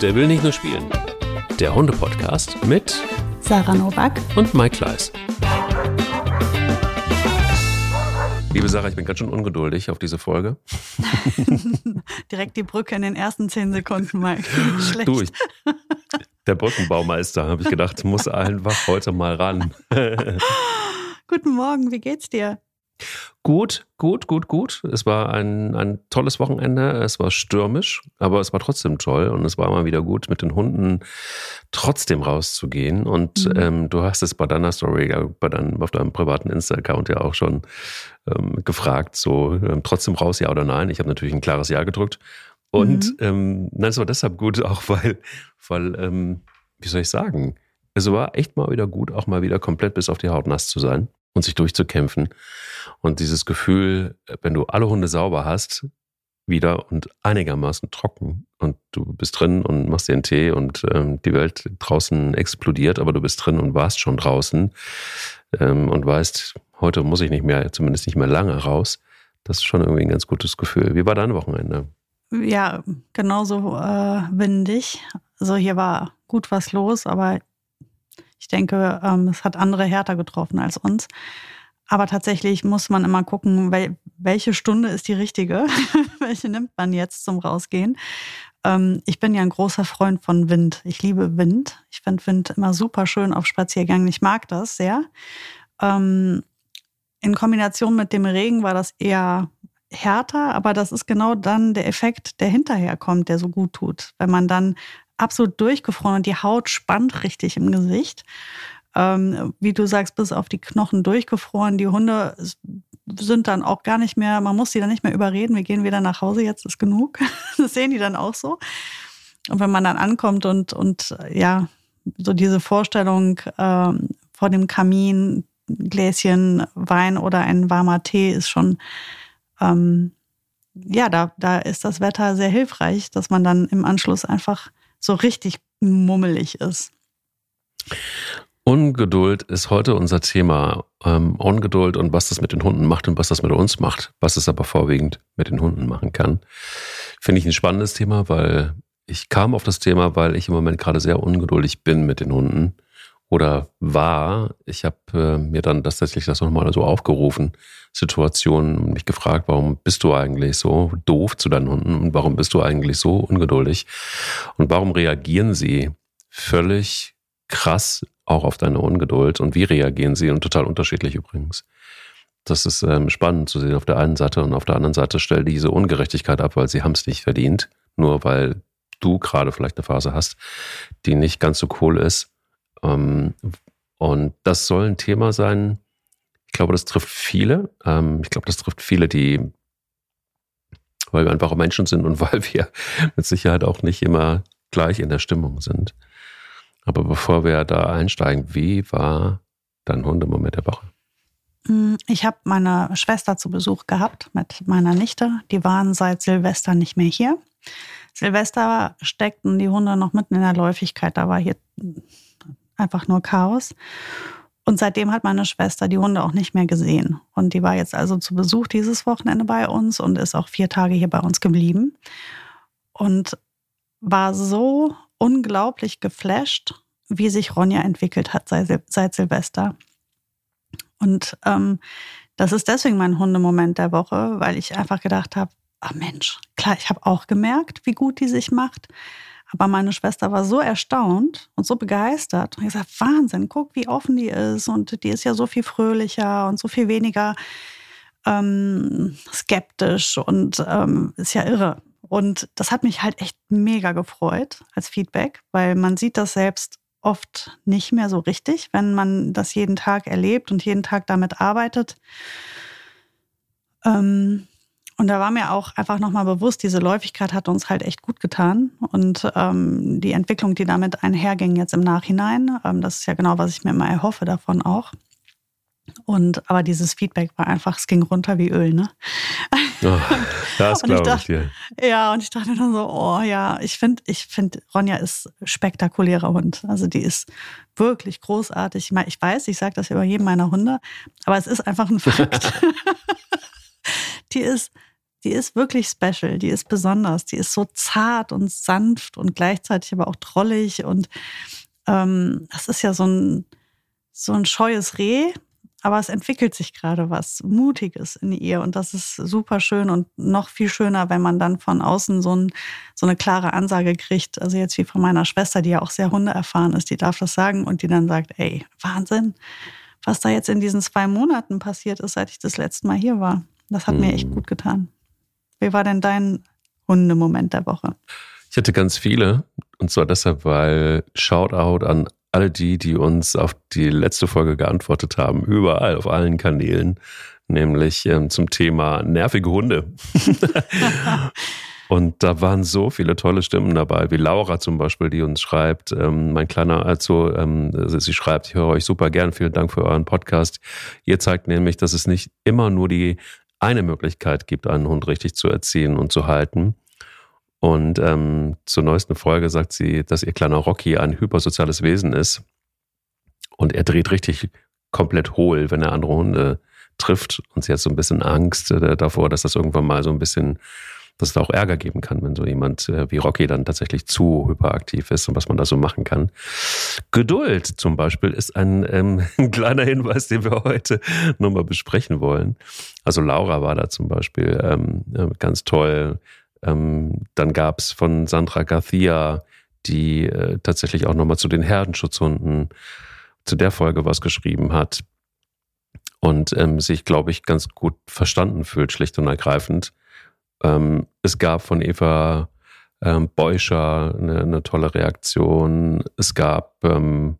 Der will nicht nur spielen. Der Hunde-Podcast mit Sarah Novak und Mike Kleiss. Liebe Sarah, ich bin ganz schön ungeduldig auf diese Folge. Direkt die Brücke in den ersten zehn Sekunden, Mike. Schlecht. Du, ich, der Brückenbaumeister, habe ich gedacht, muss einfach heute mal ran. Guten Morgen, wie geht's dir? Gut, gut, gut, gut. Es war ein, ein tolles Wochenende. Es war stürmisch, aber es war trotzdem toll und es war immer wieder gut, mit den Hunden trotzdem rauszugehen. Und mhm. ähm, du hast es bei deiner Story, bei deinem, auf deinem privaten Insta-Account ja auch schon ähm, gefragt, so ähm, trotzdem raus, ja oder nein. Ich habe natürlich ein klares Ja gedrückt. Und mhm. ähm, nein, es war deshalb gut, auch weil, weil ähm, wie soll ich sagen, es war echt mal wieder gut, auch mal wieder komplett bis auf die Haut nass zu sein und sich durchzukämpfen. Und dieses Gefühl, wenn du alle Hunde sauber hast, wieder und einigermaßen trocken und du bist drin und machst dir einen Tee und ähm, die Welt draußen explodiert, aber du bist drin und warst schon draußen ähm, und weißt, heute muss ich nicht mehr, zumindest nicht mehr lange raus. Das ist schon irgendwie ein ganz gutes Gefühl. Wie war dein Wochenende? Ja, genauso äh, windig. Also hier war gut was los, aber denke, ähm, es hat andere härter getroffen als uns. Aber tatsächlich muss man immer gucken, wel welche Stunde ist die richtige, welche nimmt man jetzt zum Rausgehen. Ähm, ich bin ja ein großer Freund von Wind. Ich liebe Wind. Ich finde Wind immer super schön auf Spaziergängen. Ich mag das sehr. Ähm, in Kombination mit dem Regen war das eher härter, aber das ist genau dann der Effekt, der hinterher kommt, der so gut tut. Wenn man dann absolut durchgefroren und die Haut spannt richtig im Gesicht. Ähm, wie du sagst, bis auf die Knochen durchgefroren. Die Hunde sind dann auch gar nicht mehr, man muss sie dann nicht mehr überreden, wir gehen wieder nach Hause, jetzt ist genug. Das sehen die dann auch so. Und wenn man dann ankommt und, und ja, so diese Vorstellung ähm, vor dem Kamin, Gläschen Wein oder ein warmer Tee ist schon, ähm, ja, da, da ist das Wetter sehr hilfreich, dass man dann im Anschluss einfach so richtig mummelig ist. Ungeduld ist heute unser Thema. Ähm, Ungeduld und was das mit den Hunden macht und was das mit uns macht, was es aber vorwiegend mit den Hunden machen kann. Finde ich ein spannendes Thema, weil ich kam auf das Thema, weil ich im Moment gerade sehr ungeduldig bin mit den Hunden oder war. Ich habe äh, mir dann tatsächlich das nochmal so aufgerufen, Situationen und mich gefragt, warum bist du eigentlich so doof zu deinen Hunden und warum bist du eigentlich so ungeduldig? Und warum reagieren sie völlig krass auch auf deine Ungeduld? Und wie reagieren sie? Und total unterschiedlich übrigens. Das ist ähm, spannend zu sehen auf der einen Seite und auf der anderen Seite stell diese Ungerechtigkeit ab, weil sie haben es nicht verdient, nur weil du gerade vielleicht eine Phase hast, die nicht ganz so cool ist. Ähm, und das soll ein Thema sein, ich glaube, das trifft viele. Ähm, ich glaube, das trifft viele, die, weil wir einfach Menschen sind und weil wir mit Sicherheit auch nicht immer gleich in der Stimmung sind. Aber bevor wir da einsteigen, wie war dein Hundemoment der Woche? Mm, ich habe meine Schwester zu Besuch gehabt mit meiner Nichte. Die waren seit Silvester nicht mehr hier. Silvester steckten die Hunde noch mitten in der Läufigkeit. Da war hier einfach nur Chaos. Und seitdem hat meine Schwester die Hunde auch nicht mehr gesehen. Und die war jetzt also zu Besuch dieses Wochenende bei uns und ist auch vier Tage hier bei uns geblieben. Und war so unglaublich geflasht, wie sich Ronja entwickelt hat seit, Silvester. Und ähm, das ist deswegen mein Hundemoment der Woche, weil ich einfach gedacht habe, ah Mensch, klar, ich habe auch gemerkt, wie gut die sich macht. Aber meine Schwester war so erstaunt und so begeistert und gesagt, Wahnsinn, guck, wie offen die ist und die ist ja so viel fröhlicher und so viel weniger ähm, skeptisch und ähm, ist ja irre. Und das hat mich halt echt mega gefreut als Feedback, weil man sieht das selbst oft nicht mehr so richtig, wenn man das jeden Tag erlebt und jeden Tag damit arbeitet. Ähm, und da war mir auch einfach nochmal bewusst, diese Läufigkeit hat uns halt echt gut getan. Und ähm, die Entwicklung, die damit einherging jetzt im Nachhinein, ähm, das ist ja genau, was ich mir immer erhoffe davon auch. Und aber dieses Feedback war einfach, es ging runter wie Öl, ne? Oh, das glaube ich, dir. Ja, und ich dachte dann so, oh ja, ich finde, ich finde, Ronja ist spektakulärer Hund. Also die ist wirklich großartig. Ich, meine, ich weiß, ich sage das über jeden meiner Hunde, aber es ist einfach ein Fakt. die ist die ist wirklich special, die ist besonders, die ist so zart und sanft und gleichzeitig aber auch drollig und ähm, das ist ja so ein, so ein scheues Reh, aber es entwickelt sich gerade was Mutiges in ihr und das ist super schön und noch viel schöner, wenn man dann von außen so, ein, so eine klare Ansage kriegt. Also jetzt wie von meiner Schwester, die ja auch sehr hundeerfahren ist, die darf das sagen und die dann sagt, ey, Wahnsinn, was da jetzt in diesen zwei Monaten passiert ist, seit ich das letzte Mal hier war. Das hat mhm. mir echt mhm. gut getan. Wie war denn dein Hundemoment der Woche? Ich hatte ganz viele. Und zwar deshalb, weil Shoutout an alle die, die uns auf die letzte Folge geantwortet haben, überall auf allen Kanälen, nämlich ähm, zum Thema nervige Hunde. Und da waren so viele tolle Stimmen dabei, wie Laura zum Beispiel, die uns schreibt, ähm, mein kleiner, also ähm, sie schreibt, ich höre euch super gern, vielen Dank für euren Podcast. Ihr zeigt nämlich, dass es nicht immer nur die eine Möglichkeit gibt, einen Hund richtig zu erziehen und zu halten. Und ähm, zur neuesten Folge sagt sie, dass ihr kleiner Rocky ein hypersoziales Wesen ist. Und er dreht richtig komplett hohl, wenn er andere Hunde trifft. Und sie hat so ein bisschen Angst äh, davor, dass das irgendwann mal so ein bisschen dass es da auch Ärger geben kann, wenn so jemand äh, wie Rocky dann tatsächlich zu hyperaktiv ist und was man da so machen kann. Geduld zum Beispiel ist ein, ähm, ein kleiner Hinweis, den wir heute nochmal besprechen wollen. Also Laura war da zum Beispiel ähm, äh, ganz toll. Ähm, dann gab es von Sandra Garcia, die äh, tatsächlich auch nochmal zu den Herdenschutzhunden, zu der Folge was geschrieben hat und ähm, sich, glaube ich, ganz gut verstanden fühlt, schlicht und ergreifend. Ähm, es gab von Eva ähm, Beuscher eine, eine, tolle Reaktion. Es gab, ähm,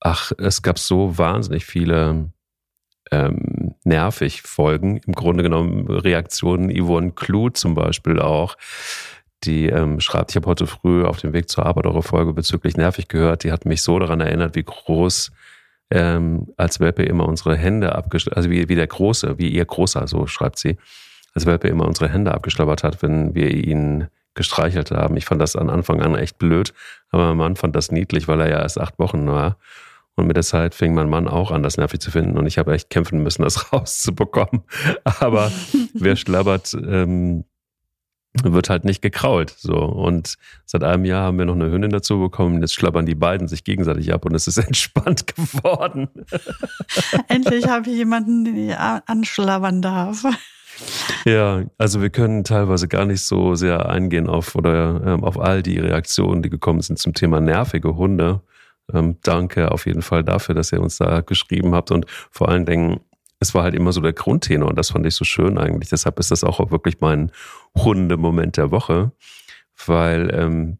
ach, es gab so wahnsinnig viele ähm, nervig Folgen. Im Grunde genommen Reaktionen Yvonne Kluh zum Beispiel auch, die ähm, schreibt, ich habe heute früh auf dem Weg zur Arbeit eure Folge bezüglich nervig gehört. Die hat mich so daran erinnert, wie groß ähm, als Welpe immer unsere Hände abgeschlagen, also wie, wie der Große, wie ihr Großer, so schreibt sie, als Welpe immer unsere Hände abgeschlabbert hat, wenn wir ihn gestreichelt haben. Ich fand das an Anfang an echt blöd, aber mein Mann fand das niedlich, weil er ja erst acht Wochen war. Und mit der Zeit fing mein Mann auch an, das nervig zu finden. Und ich habe echt kämpfen müssen, das rauszubekommen. Aber wer schlabbert, ähm, wird halt nicht gekrault. So. Und seit einem Jahr haben wir noch eine Hündin dazu bekommen. Jetzt schlabbern die beiden sich gegenseitig ab und es ist entspannt geworden. Endlich habe ich jemanden, den ich anschlabbern darf. Ja, also wir können teilweise gar nicht so sehr eingehen auf oder ähm, auf all die Reaktionen, die gekommen sind zum Thema nervige Hunde. Ähm, danke auf jeden Fall dafür, dass ihr uns da geschrieben habt und vor allen Dingen, es war halt immer so der Grundtenor und das fand ich so schön eigentlich. Deshalb ist das auch wirklich mein Hundemoment der Woche, weil ähm,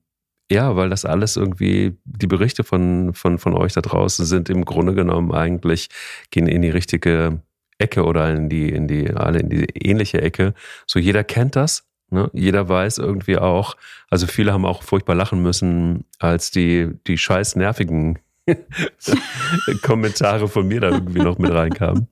ja, weil das alles irgendwie, die Berichte von, von, von euch da draußen sind im Grunde genommen eigentlich, gehen in die richtige Ecke oder in die, in die, alle in die ähnliche Ecke. So jeder kennt das. Ne? Jeder weiß irgendwie auch, also viele haben auch furchtbar lachen müssen, als die, die scheiß nervigen Kommentare von mir da irgendwie noch mit reinkamen.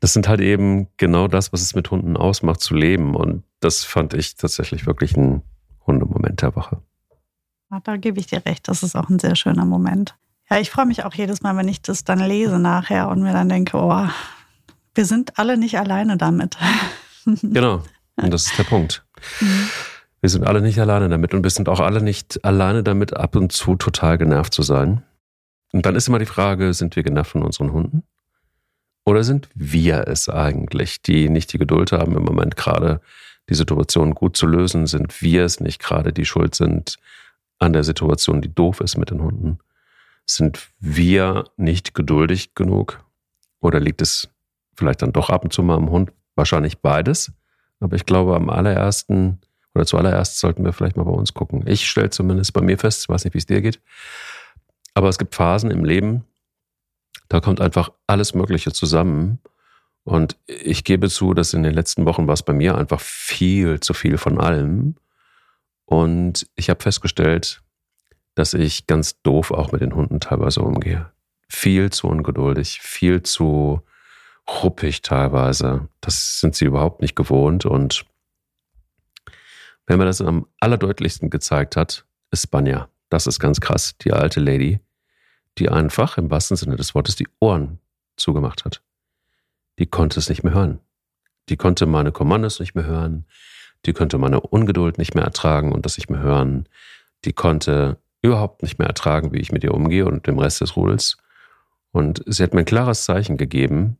Das sind halt eben genau das, was es mit Hunden ausmacht, zu leben. Und das fand ich tatsächlich wirklich ein Hundemoment der Woche. Da gebe ich dir recht, das ist auch ein sehr schöner Moment. Ja, ich freue mich auch jedes Mal, wenn ich das dann lese nachher und mir dann denke, oh, wir sind alle nicht alleine damit. Genau, und das ist der Punkt. Mhm. Wir sind alle nicht alleine damit und wir sind auch alle nicht alleine damit, ab und zu total genervt zu sein. Und dann ist immer die Frage, sind wir genervt von unseren Hunden? Oder sind wir es eigentlich, die nicht die Geduld haben, im Moment gerade die Situation gut zu lösen? Sind wir es nicht gerade, die schuld sind an der Situation, die doof ist mit den Hunden? Sind wir nicht geduldig genug? Oder liegt es vielleicht dann doch ab und zu mal am Hund? Wahrscheinlich beides. Aber ich glaube, am allerersten oder zuallererst sollten wir vielleicht mal bei uns gucken. Ich stelle zumindest bei mir fest, ich weiß nicht, wie es dir geht. Aber es gibt Phasen im Leben, da kommt einfach alles Mögliche zusammen. Und ich gebe zu, dass in den letzten Wochen war es bei mir einfach viel zu viel von allem. Und ich habe festgestellt, dass ich ganz doof auch mit den Hunden teilweise umgehe. Viel zu ungeduldig, viel zu ruppig teilweise. Das sind sie überhaupt nicht gewohnt. Und wer mir das am allerdeutlichsten gezeigt hat, ist Spanja. Das ist ganz krass, die alte Lady, die einfach im wahrsten Sinne des Wortes die Ohren zugemacht hat. Die konnte es nicht mehr hören. die konnte meine Kommandos nicht mehr hören, die konnte meine Ungeduld nicht mehr ertragen und das nicht mehr hören, die konnte überhaupt nicht mehr ertragen, wie ich mit ihr umgehe und dem Rest des Rudels. Und sie hat mir ein klares Zeichen gegeben,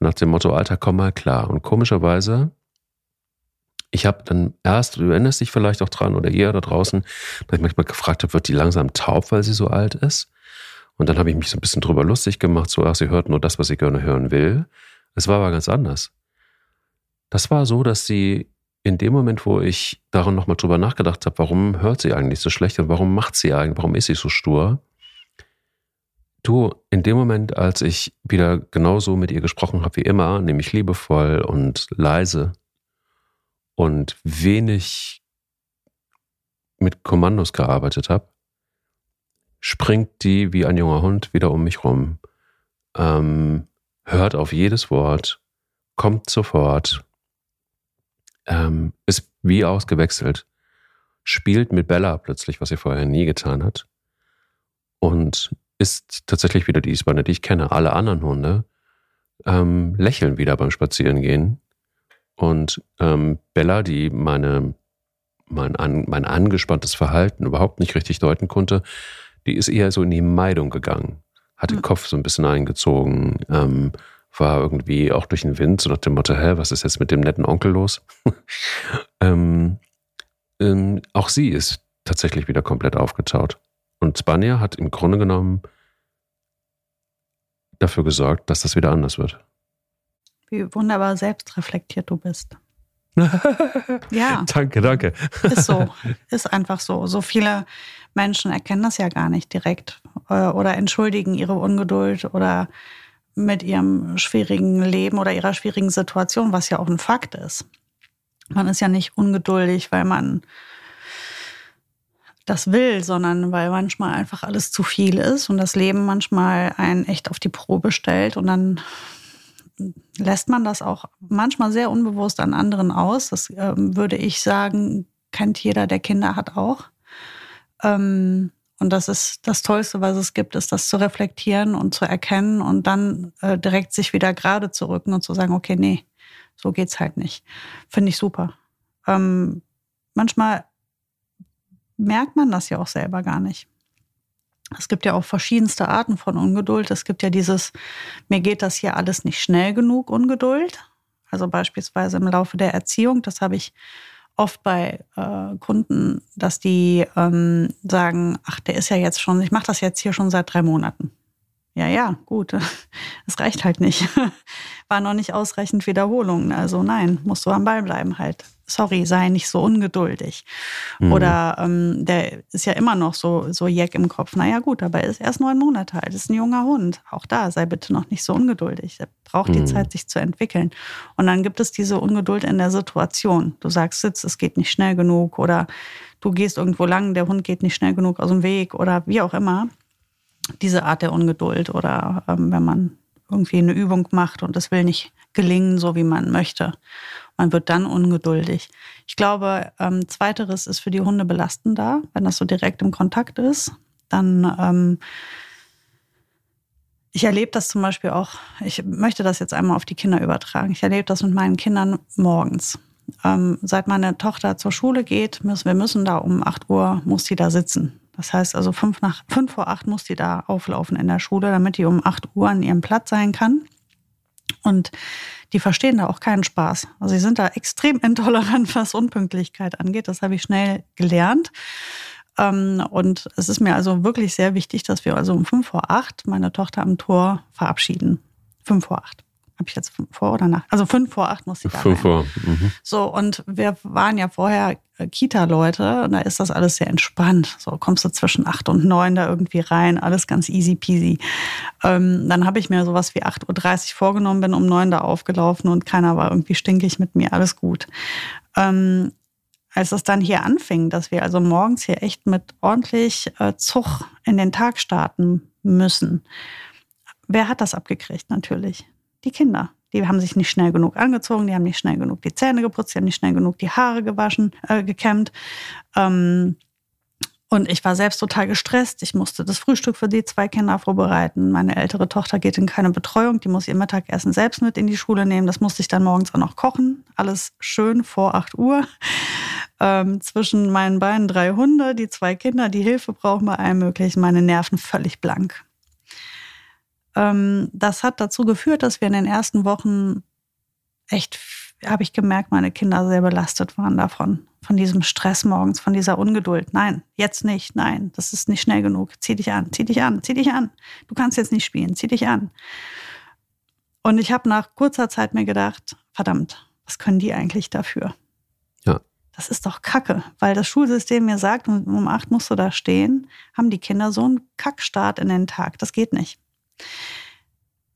nach dem Motto, Alter, komm mal klar. Und komischerweise, ich habe dann erst, du erinnerst dich vielleicht auch dran oder ihr da draußen, dass ich manchmal gefragt habe, wird die langsam taub, weil sie so alt ist? Und dann habe ich mich so ein bisschen drüber lustig gemacht, so, ach, sie hört nur das, was sie gerne hören will. Es war aber ganz anders. Das war so, dass sie in dem Moment, wo ich daran nochmal drüber nachgedacht habe, warum hört sie eigentlich so schlecht und warum macht sie eigentlich, warum ist sie so stur? Du, in dem Moment, als ich wieder genauso mit ihr gesprochen habe wie immer, nämlich liebevoll und leise und wenig mit Kommandos gearbeitet habe, springt die wie ein junger Hund wieder um mich rum, ähm, hört auf jedes Wort, kommt sofort, ähm, ist wie ausgewechselt, spielt mit Bella plötzlich, was sie vorher nie getan hat. Und ist tatsächlich wieder die Isbane, die ich kenne. Alle anderen Hunde ähm, lächeln wieder beim Spazierengehen. Und ähm, Bella, die meine, mein, an, mein angespanntes Verhalten überhaupt nicht richtig deuten konnte, die ist eher so in die Meidung gegangen. Hat den Kopf so ein bisschen eingezogen, ähm, war irgendwie auch durch den Wind, so nach dem Motto, hä, was ist jetzt mit dem netten Onkel los? ähm, ähm, auch sie ist tatsächlich wieder komplett aufgetaut. Und Spanier hat im Grunde genommen dafür gesorgt, dass das wieder anders wird. Wie wunderbar selbstreflektiert du bist. ja. Danke, danke. Ist so. Ist einfach so. So viele Menschen erkennen das ja gar nicht direkt äh, oder entschuldigen ihre Ungeduld oder mit ihrem schwierigen Leben oder ihrer schwierigen Situation, was ja auch ein Fakt ist. Man ist ja nicht ungeduldig, weil man das will, sondern weil manchmal einfach alles zu viel ist und das Leben manchmal einen echt auf die Probe stellt und dann lässt man das auch manchmal sehr unbewusst an anderen aus. Das ähm, würde ich sagen, kennt jeder, der Kinder hat auch. Ähm, und das ist das Tollste, was es gibt, ist das zu reflektieren und zu erkennen und dann äh, direkt sich wieder gerade zu rücken und zu sagen, okay, nee, so geht's halt nicht. Finde ich super. Ähm, manchmal merkt man das ja auch selber gar nicht. Es gibt ja auch verschiedenste Arten von Ungeduld. Es gibt ja dieses, mir geht das hier alles nicht schnell genug, Ungeduld. Also beispielsweise im Laufe der Erziehung, das habe ich oft bei äh, Kunden, dass die ähm, sagen, ach, der ist ja jetzt schon, ich mache das jetzt hier schon seit drei Monaten. Ja, ja, gut. Es reicht halt nicht. War noch nicht ausreichend Wiederholungen. Also nein, musst du am Ball bleiben halt. Sorry, sei nicht so ungeduldig. Mhm. Oder ähm, der ist ja immer noch so, so jeck im Kopf. Naja, gut, aber er ist erst neun Monate alt, ist ein junger Hund. Auch da sei bitte noch nicht so ungeduldig. Er braucht die mhm. Zeit, sich zu entwickeln. Und dann gibt es diese Ungeduld in der Situation. Du sagst, sitz, es geht nicht schnell genug oder du gehst irgendwo lang, der Hund geht nicht schnell genug aus dem Weg oder wie auch immer diese Art der Ungeduld oder ähm, wenn man irgendwie eine Übung macht und es will nicht gelingen, so wie man möchte. Man wird dann ungeduldig. Ich glaube, ähm, zweiteres ist für die Hunde belastender, wenn das so direkt im Kontakt ist. Dann, ähm, ich erlebe das zum Beispiel auch, ich möchte das jetzt einmal auf die Kinder übertragen. Ich erlebe das mit meinen Kindern morgens. Ähm, seit meine Tochter zur Schule geht, müssen wir müssen da um 8 Uhr, muss sie da sitzen. Das heißt also fünf, nach, fünf vor acht muss die da auflaufen in der Schule, damit die um acht Uhr an ihrem Platz sein kann. Und die verstehen da auch keinen Spaß. Also sie sind da extrem intolerant, was Unpünktlichkeit angeht. Das habe ich schnell gelernt. Ähm, und es ist mir also wirklich sehr wichtig, dass wir also um fünf vor acht meine Tochter am Tor verabschieden. Fünf vor acht. Habe ich jetzt vor oder nach? Also fünf vor acht muss sie da Fünf vor. Mhm. So, und wir waren ja vorher äh, Kita-Leute und da ist das alles sehr entspannt. So kommst du zwischen acht und neun da irgendwie rein, alles ganz easy peasy. Ähm, dann habe ich mir sowas wie 8.30 Uhr vorgenommen, bin um neun da aufgelaufen und keiner war irgendwie stinkig mit mir, alles gut. Ähm, als es dann hier anfing, dass wir also morgens hier echt mit ordentlich äh, Zug in den Tag starten müssen, wer hat das abgekriegt natürlich? Die Kinder. Die haben sich nicht schnell genug angezogen, die haben nicht schnell genug die Zähne geputzt, die haben nicht schnell genug die Haare gewaschen, äh, gekämmt. Ähm, Und ich war selbst total gestresst. Ich musste das Frühstück für die zwei Kinder vorbereiten. Meine ältere Tochter geht in keine Betreuung. Die muss ihr Mittagessen selbst mit in die Schule nehmen. Das musste ich dann morgens auch noch kochen. Alles schön vor 8 Uhr. Ähm, zwischen meinen beiden drei Hunde, die zwei Kinder, die Hilfe brauchen bei allem Möglichen. Meine Nerven völlig blank. Ähm, das hat dazu geführt, dass wir in den ersten Wochen echt, habe ich gemerkt, meine Kinder sehr belastet waren davon von diesem Stress morgens, von dieser Ungeduld. Nein, jetzt nicht. Nein, das ist nicht schnell genug. Zieh dich an, zieh dich an, zieh dich an. Du kannst jetzt nicht spielen, zieh dich an. Und ich habe nach kurzer Zeit mir gedacht, verdammt, was können die eigentlich dafür? Ja. Das ist doch Kacke, weil das Schulsystem mir sagt, um acht musst du da stehen, haben die Kinder so einen Kackstart in den Tag. Das geht nicht.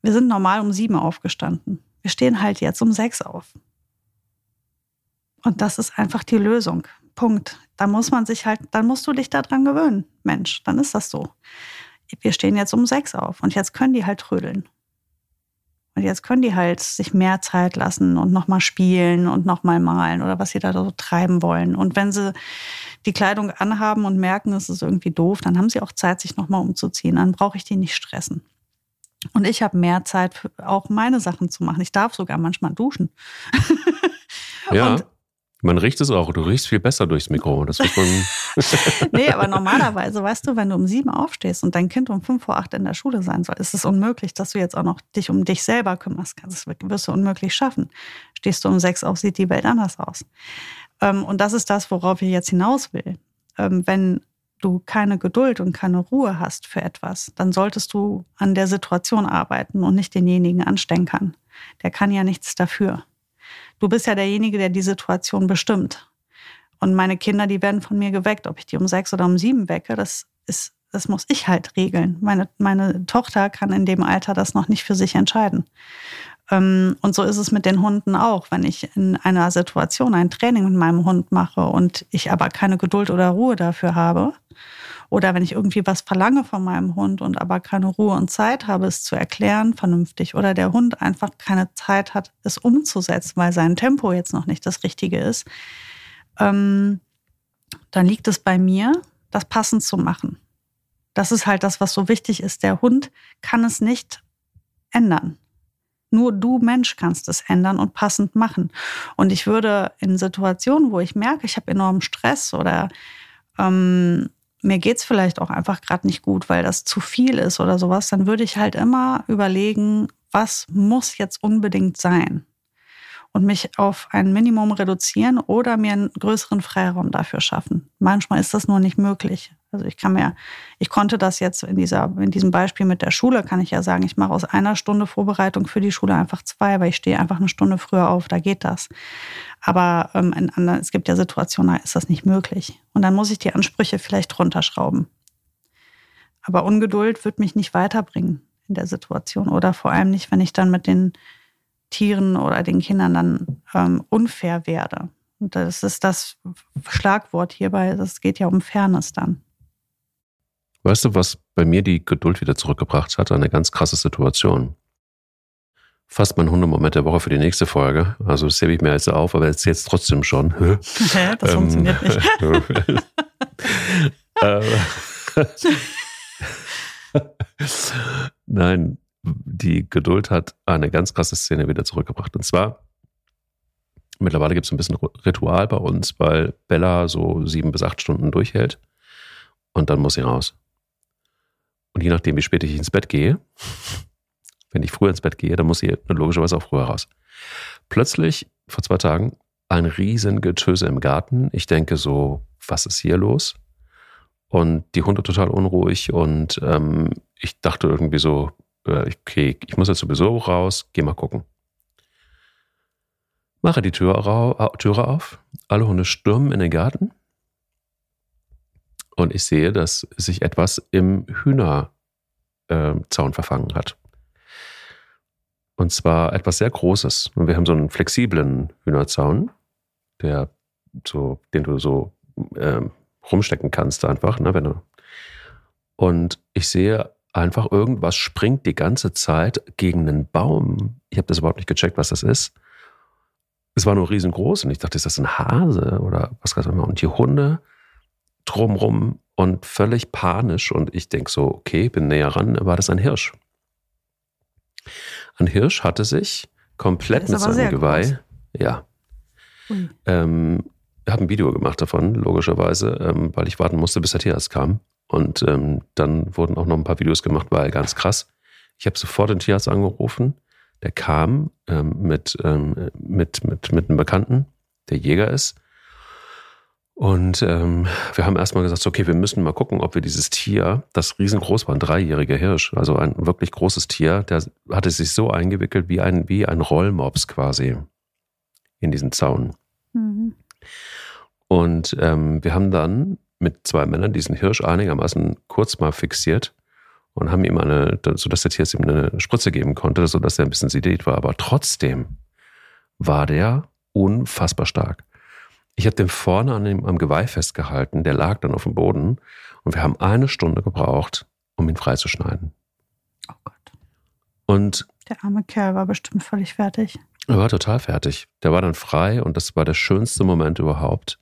Wir sind normal um sieben aufgestanden. Wir stehen halt jetzt um sechs auf. Und das ist einfach die Lösung. Punkt. Da muss man sich halt, dann musst du dich daran gewöhnen. Mensch, dann ist das so. Wir stehen jetzt um sechs auf und jetzt können die halt trödeln. Und jetzt können die halt sich mehr Zeit lassen und nochmal spielen und nochmal malen oder was sie da so treiben wollen. Und wenn sie die Kleidung anhaben und merken, es ist irgendwie doof, dann haben sie auch Zeit, sich nochmal umzuziehen. Dann brauche ich die nicht stressen. Und ich habe mehr Zeit, auch meine Sachen zu machen. Ich darf sogar manchmal duschen. Ja. Und man riecht es auch. Du riechst viel besser durchs Mikro. Das muss man nee, aber normalerweise, weißt du, wenn du um sieben aufstehst und dein Kind um fünf vor acht in der Schule sein soll, ist es unmöglich, dass du jetzt auch noch dich um dich selber kümmerst. Das wirst du unmöglich schaffen. Stehst du um sechs auf, sieht die Welt anders aus. Ähm, und das ist das, worauf ich jetzt hinaus will. Ähm, wenn du keine Geduld und keine Ruhe hast für etwas, dann solltest du an der Situation arbeiten und nicht denjenigen anstenkern. Der kann ja nichts dafür. Du bist ja derjenige, der die Situation bestimmt. Und meine Kinder, die werden von mir geweckt. Ob ich die um sechs oder um sieben wecke, das ist, das muss ich halt regeln. Meine, meine Tochter kann in dem Alter das noch nicht für sich entscheiden. Ähm, und so ist es mit den Hunden auch. Wenn ich in einer Situation ein Training mit meinem Hund mache und ich aber keine Geduld oder Ruhe dafür habe, oder wenn ich irgendwie was verlange von meinem Hund und aber keine Ruhe und Zeit habe, es zu erklären vernünftig. Oder der Hund einfach keine Zeit hat, es umzusetzen, weil sein Tempo jetzt noch nicht das Richtige ist. Ähm, dann liegt es bei mir, das passend zu machen. Das ist halt das, was so wichtig ist. Der Hund kann es nicht ändern. Nur du Mensch kannst es ändern und passend machen. Und ich würde in Situationen, wo ich merke, ich habe enormen Stress oder ähm, mir geht's vielleicht auch einfach gerade nicht gut, weil das zu viel ist oder sowas, dann würde ich halt immer überlegen, was muss jetzt unbedingt sein? Und mich auf ein Minimum reduzieren oder mir einen größeren Freiraum dafür schaffen. Manchmal ist das nur nicht möglich. Also ich kann mir, ich konnte das jetzt in dieser, in diesem Beispiel mit der Schule, kann ich ja sagen, ich mache aus einer Stunde Vorbereitung für die Schule einfach zwei, weil ich stehe einfach eine Stunde früher auf, da geht das. Aber ähm, in anderen, es gibt ja Situationen, da ist das nicht möglich. Und dann muss ich die Ansprüche vielleicht runterschrauben. Aber Ungeduld wird mich nicht weiterbringen in der Situation oder vor allem nicht, wenn ich dann mit den Tieren oder den Kindern dann ähm, unfair werde. Und das ist das Schlagwort hierbei. Es geht ja um Fairness dann. Weißt du, was bei mir die Geduld wieder zurückgebracht hat? Eine ganz krasse Situation. Fast mein Hundemoment der Woche für die nächste Folge. Also das hebe ich mir jetzt auf, aber jetzt jetzt trotzdem schon. das ähm, funktioniert nicht. Äh, Nein, die Geduld hat eine ganz krasse Szene wieder zurückgebracht. Und zwar, mittlerweile gibt es ein bisschen Ritual bei uns, weil Bella so sieben bis acht Stunden durchhält und dann muss sie raus. Und je nachdem, wie spät ich ins Bett gehe, wenn ich früher ins Bett gehe, dann muss sie logischerweise auch früher raus. Plötzlich, vor zwei Tagen, ein riesen Getöse im Garten. Ich denke so, was ist hier los? Und die Hunde total unruhig und ähm, ich dachte irgendwie so, okay, ich muss jetzt sowieso raus, geh mal gucken. Mache die Tür, Türe auf, alle Hunde stürmen in den Garten und ich sehe, dass sich etwas im Hühnerzaun äh, verfangen hat. Und zwar etwas sehr Großes. Und wir haben so einen flexiblen Hühnerzaun, der so, den du so äh, rumstecken kannst einfach, ne, wenn du. Und ich sehe einfach irgendwas springt die ganze Zeit gegen einen Baum. Ich habe das überhaupt nicht gecheckt, was das ist. Es war nur riesengroß und ich dachte, ist das ein Hase oder was weiß ich Und die Hunde drumrum und völlig panisch. Und ich denke so, okay, bin näher ran, war das ein Hirsch. Ein Hirsch hatte sich komplett mit seinem Geweih, groß. ja, ähm, habe ein Video gemacht davon, logischerweise, ähm, weil ich warten musste, bis der Tierarzt kam. Und ähm, dann wurden auch noch ein paar Videos gemacht, weil ganz krass. Ich habe sofort den Tierarzt angerufen. Der kam ähm, mit, ähm, mit, mit, mit einem Bekannten, der Jäger ist. Und ähm, wir haben erstmal gesagt, okay, wir müssen mal gucken, ob wir dieses Tier, das riesengroß war, ein dreijähriger Hirsch, also ein wirklich großes Tier, der hatte sich so eingewickelt wie ein, wie ein Rollmops quasi in diesen Zaun. Mhm. Und ähm, wir haben dann mit zwei Männern diesen Hirsch einigermaßen kurz mal fixiert und haben ihm eine, sodass der Tierarzt ihm eine Spritze geben konnte, sodass er ein bisschen sediert war. Aber trotzdem war der unfassbar stark. Ich habe den vorne an dem, am Geweih festgehalten, der lag dann auf dem Boden und wir haben eine Stunde gebraucht, um ihn freizuschneiden. Oh Gott. Und der arme Kerl war bestimmt völlig fertig. Er war total fertig. Der war dann frei und das war der schönste Moment überhaupt.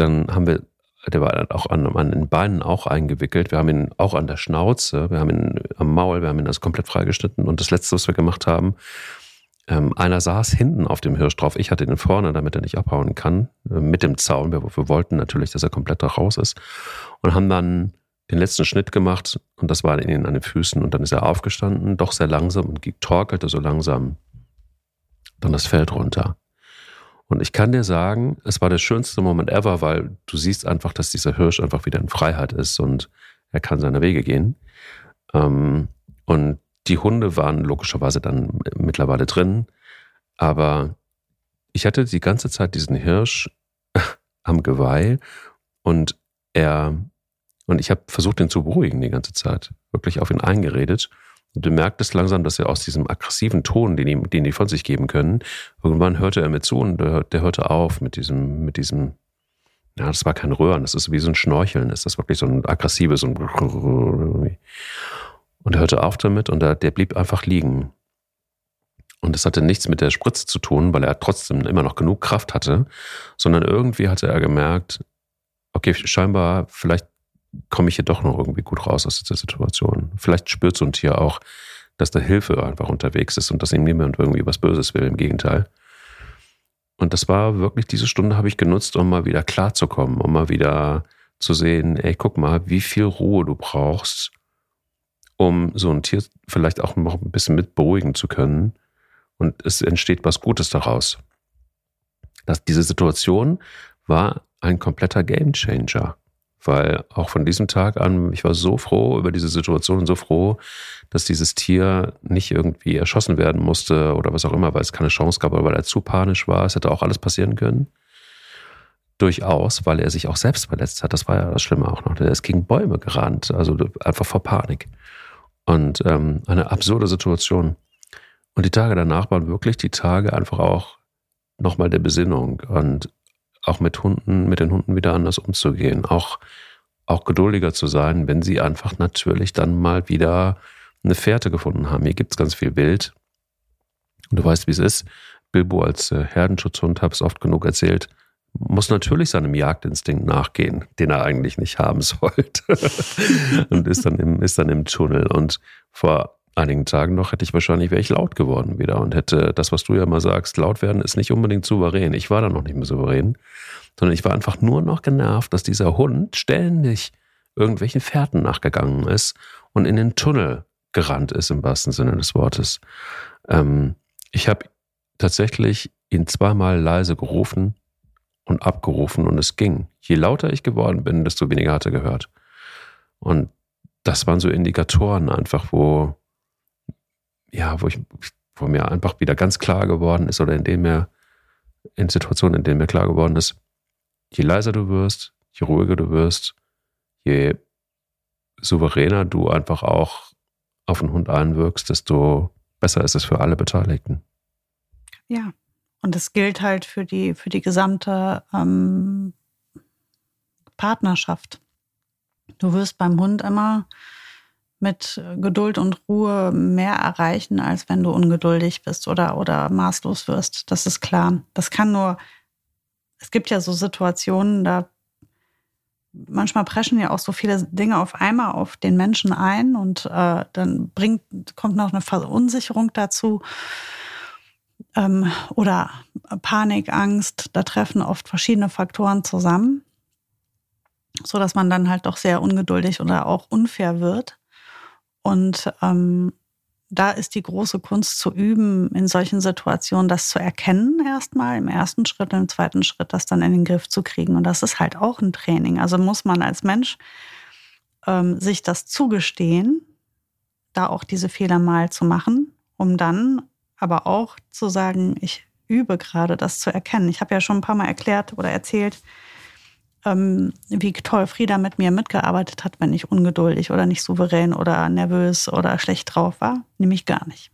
Dann haben wir, der war auch an, an den Beinen auch eingewickelt. Wir haben ihn auch an der Schnauze, wir haben ihn am Maul, wir haben ihn also komplett freigeschnitten. Und das Letzte, was wir gemacht haben, ähm, einer saß hinten auf dem Hirsch drauf. Ich hatte ihn vorne, damit er nicht abhauen kann, äh, mit dem Zaun. Wir, wir, wollten natürlich, dass er komplett raus ist. Und haben dann den letzten Schnitt gemacht und das war ihn an den Füßen. Und dann ist er aufgestanden, doch sehr langsam und torkelte so langsam dann das Feld runter. Und ich kann dir sagen, es war der schönste Moment ever, weil du siehst einfach, dass dieser Hirsch einfach wieder in Freiheit ist und er kann seine Wege gehen. Ähm, und die Hunde waren logischerweise dann mittlerweile drin, aber ich hatte die ganze Zeit diesen Hirsch am Geweih und er und ich habe versucht, ihn zu beruhigen die ganze Zeit, wirklich auf ihn eingeredet. Und du merktest langsam, dass er aus diesem aggressiven Ton, den, ihm, den die von sich geben können, irgendwann hörte er mir zu und der, der hörte auf mit diesem, mit diesem, ja, das war kein Röhren, das ist wie so ein Schnorcheln, das ist wirklich so ein aggressives, so ein und er hörte auf damit und er, der blieb einfach liegen. Und das hatte nichts mit der Spritze zu tun, weil er trotzdem immer noch genug Kraft hatte, sondern irgendwie hatte er gemerkt, okay, scheinbar, vielleicht komme ich hier doch noch irgendwie gut raus aus dieser Situation. Vielleicht spürt so ein Tier auch, dass da Hilfe einfach unterwegs ist und dass ihm niemand irgendwie was Böses will, im Gegenteil. Und das war wirklich, diese Stunde habe ich genutzt, um mal wieder klarzukommen, um mal wieder zu sehen, ey, guck mal, wie viel Ruhe du brauchst, um so ein Tier vielleicht auch noch ein bisschen mit beruhigen zu können. Und es entsteht was Gutes daraus. Dass diese Situation war ein kompletter Gamechanger. Weil auch von diesem Tag an, ich war so froh über diese Situation und so froh, dass dieses Tier nicht irgendwie erschossen werden musste oder was auch immer, weil es keine Chance gab oder weil er zu panisch war. Es hätte auch alles passieren können. Durchaus, weil er sich auch selbst verletzt hat. Das war ja das Schlimme auch noch. Er ist gegen Bäume gerannt, also einfach vor Panik. Und ähm, eine absurde Situation. Und die Tage danach waren wirklich die Tage einfach auch nochmal der Besinnung und auch mit Hunden, mit den Hunden wieder anders umzugehen, auch, auch geduldiger zu sein, wenn sie einfach natürlich dann mal wieder eine Fährte gefunden haben. Hier gibt es ganz viel Wild. Und du weißt, wie es ist. Bilbo als äh, Herdenschutzhund, habe es oft genug erzählt, muss natürlich seinem Jagdinstinkt nachgehen, den er eigentlich nicht haben sollte. und ist dann, im, ist dann im Tunnel. Und vor einigen Tagen noch hätte ich wahrscheinlich, wäre ich laut geworden wieder und hätte das, was du ja mal sagst, laut werden ist nicht unbedingt souverän. Ich war da noch nicht mehr souverän, sondern ich war einfach nur noch genervt, dass dieser Hund ständig irgendwelchen Fährten nachgegangen ist und in den Tunnel gerannt ist, im wahrsten Sinne des Wortes. Ähm, ich habe tatsächlich ihn zweimal leise gerufen und abgerufen und es ging. Je lauter ich geworden bin, desto weniger hat er gehört. Und das waren so Indikatoren einfach, wo, ja, wo ich, wo mir einfach wieder ganz klar geworden ist oder in denen mir, in Situationen, in denen mir klar geworden ist, je leiser du wirst, je ruhiger du wirst, je souveräner du einfach auch auf den Hund einwirkst, desto besser ist es für alle Beteiligten. Ja, und das gilt halt für die, für die gesamte ähm, Partnerschaft. Du wirst beim Hund immer mit Geduld und Ruhe mehr erreichen, als wenn du ungeduldig bist oder, oder maßlos wirst. Das ist klar. Das kann nur, es gibt ja so Situationen, da manchmal preschen ja auch so viele Dinge auf einmal auf den Menschen ein und äh, dann bringt, kommt noch eine Verunsicherung dazu ähm, oder Panik, Angst. Da treffen oft verschiedene Faktoren zusammen, so dass man dann halt doch sehr ungeduldig oder auch unfair wird. Und ähm, da ist die große Kunst zu üben, in solchen Situationen das zu erkennen erstmal, im ersten Schritt, im zweiten Schritt das dann in den Griff zu kriegen. Und das ist halt auch ein Training. Also muss man als Mensch ähm, sich das zugestehen, da auch diese Fehler mal zu machen, um dann aber auch zu sagen, ich übe gerade das zu erkennen. Ich habe ja schon ein paar Mal erklärt oder erzählt, ähm, wie toll Frieda mit mir mitgearbeitet hat, wenn ich ungeduldig oder nicht souverän oder nervös oder schlecht drauf war. Nämlich gar nicht.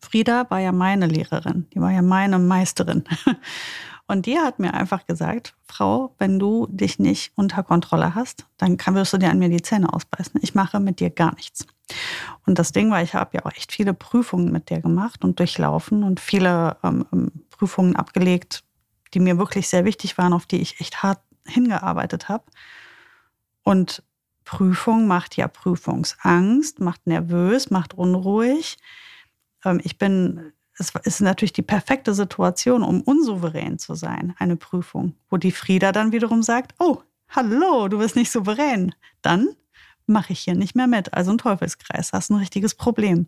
Frieda war ja meine Lehrerin, die war ja meine Meisterin. Und die hat mir einfach gesagt, Frau, wenn du dich nicht unter Kontrolle hast, dann kann, wirst du dir an mir die Zähne ausbeißen. Ich mache mit dir gar nichts. Und das Ding war, ich habe ja auch echt viele Prüfungen mit dir gemacht und durchlaufen und viele ähm, ähm Prüfungen abgelegt, die mir wirklich sehr wichtig waren, auf die ich echt hart hingearbeitet habe. Und Prüfung macht ja Prüfungsangst, macht nervös, macht unruhig. Ähm, ich bin, es ist natürlich die perfekte Situation, um unsouverän zu sein, eine Prüfung, wo die Frieda dann wiederum sagt, oh, hallo, du bist nicht souverän. Dann mache ich hier nicht mehr mit. Also ein Teufelskreis, hast ein richtiges Problem.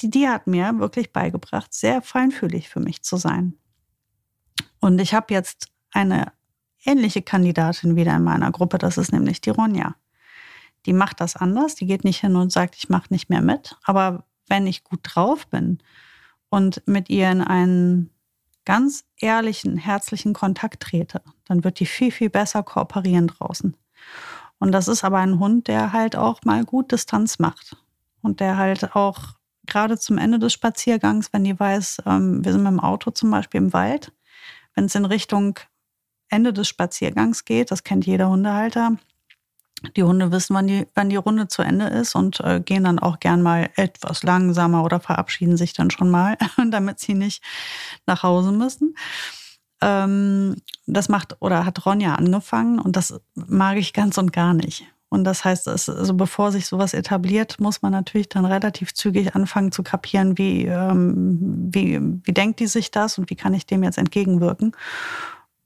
Die, die hat mir wirklich beigebracht, sehr feinfühlig für mich zu sein. Und ich habe jetzt eine ähnliche Kandidatin wieder in meiner Gruppe, das ist nämlich die Ronja. Die macht das anders, die geht nicht hin und sagt, ich mache nicht mehr mit. Aber wenn ich gut drauf bin und mit ihr in einen ganz ehrlichen, herzlichen Kontakt trete, dann wird die viel, viel besser kooperieren draußen. Und das ist aber ein Hund, der halt auch mal gut Distanz macht. Und der halt auch gerade zum Ende des Spaziergangs, wenn die weiß, ähm, wir sind mit dem Auto zum Beispiel im Wald, wenn es in Richtung Ende des Spaziergangs geht, das kennt jeder Hundehalter, die Hunde wissen, wann die, wann die Runde zu Ende ist und äh, gehen dann auch gern mal etwas langsamer oder verabschieden sich dann schon mal, damit sie nicht nach Hause müssen. Ähm, das macht oder hat Ronja angefangen und das mag ich ganz und gar nicht. Und das heißt, es, also bevor sich sowas etabliert, muss man natürlich dann relativ zügig anfangen zu kapieren, wie, ähm, wie, wie denkt die sich das und wie kann ich dem jetzt entgegenwirken.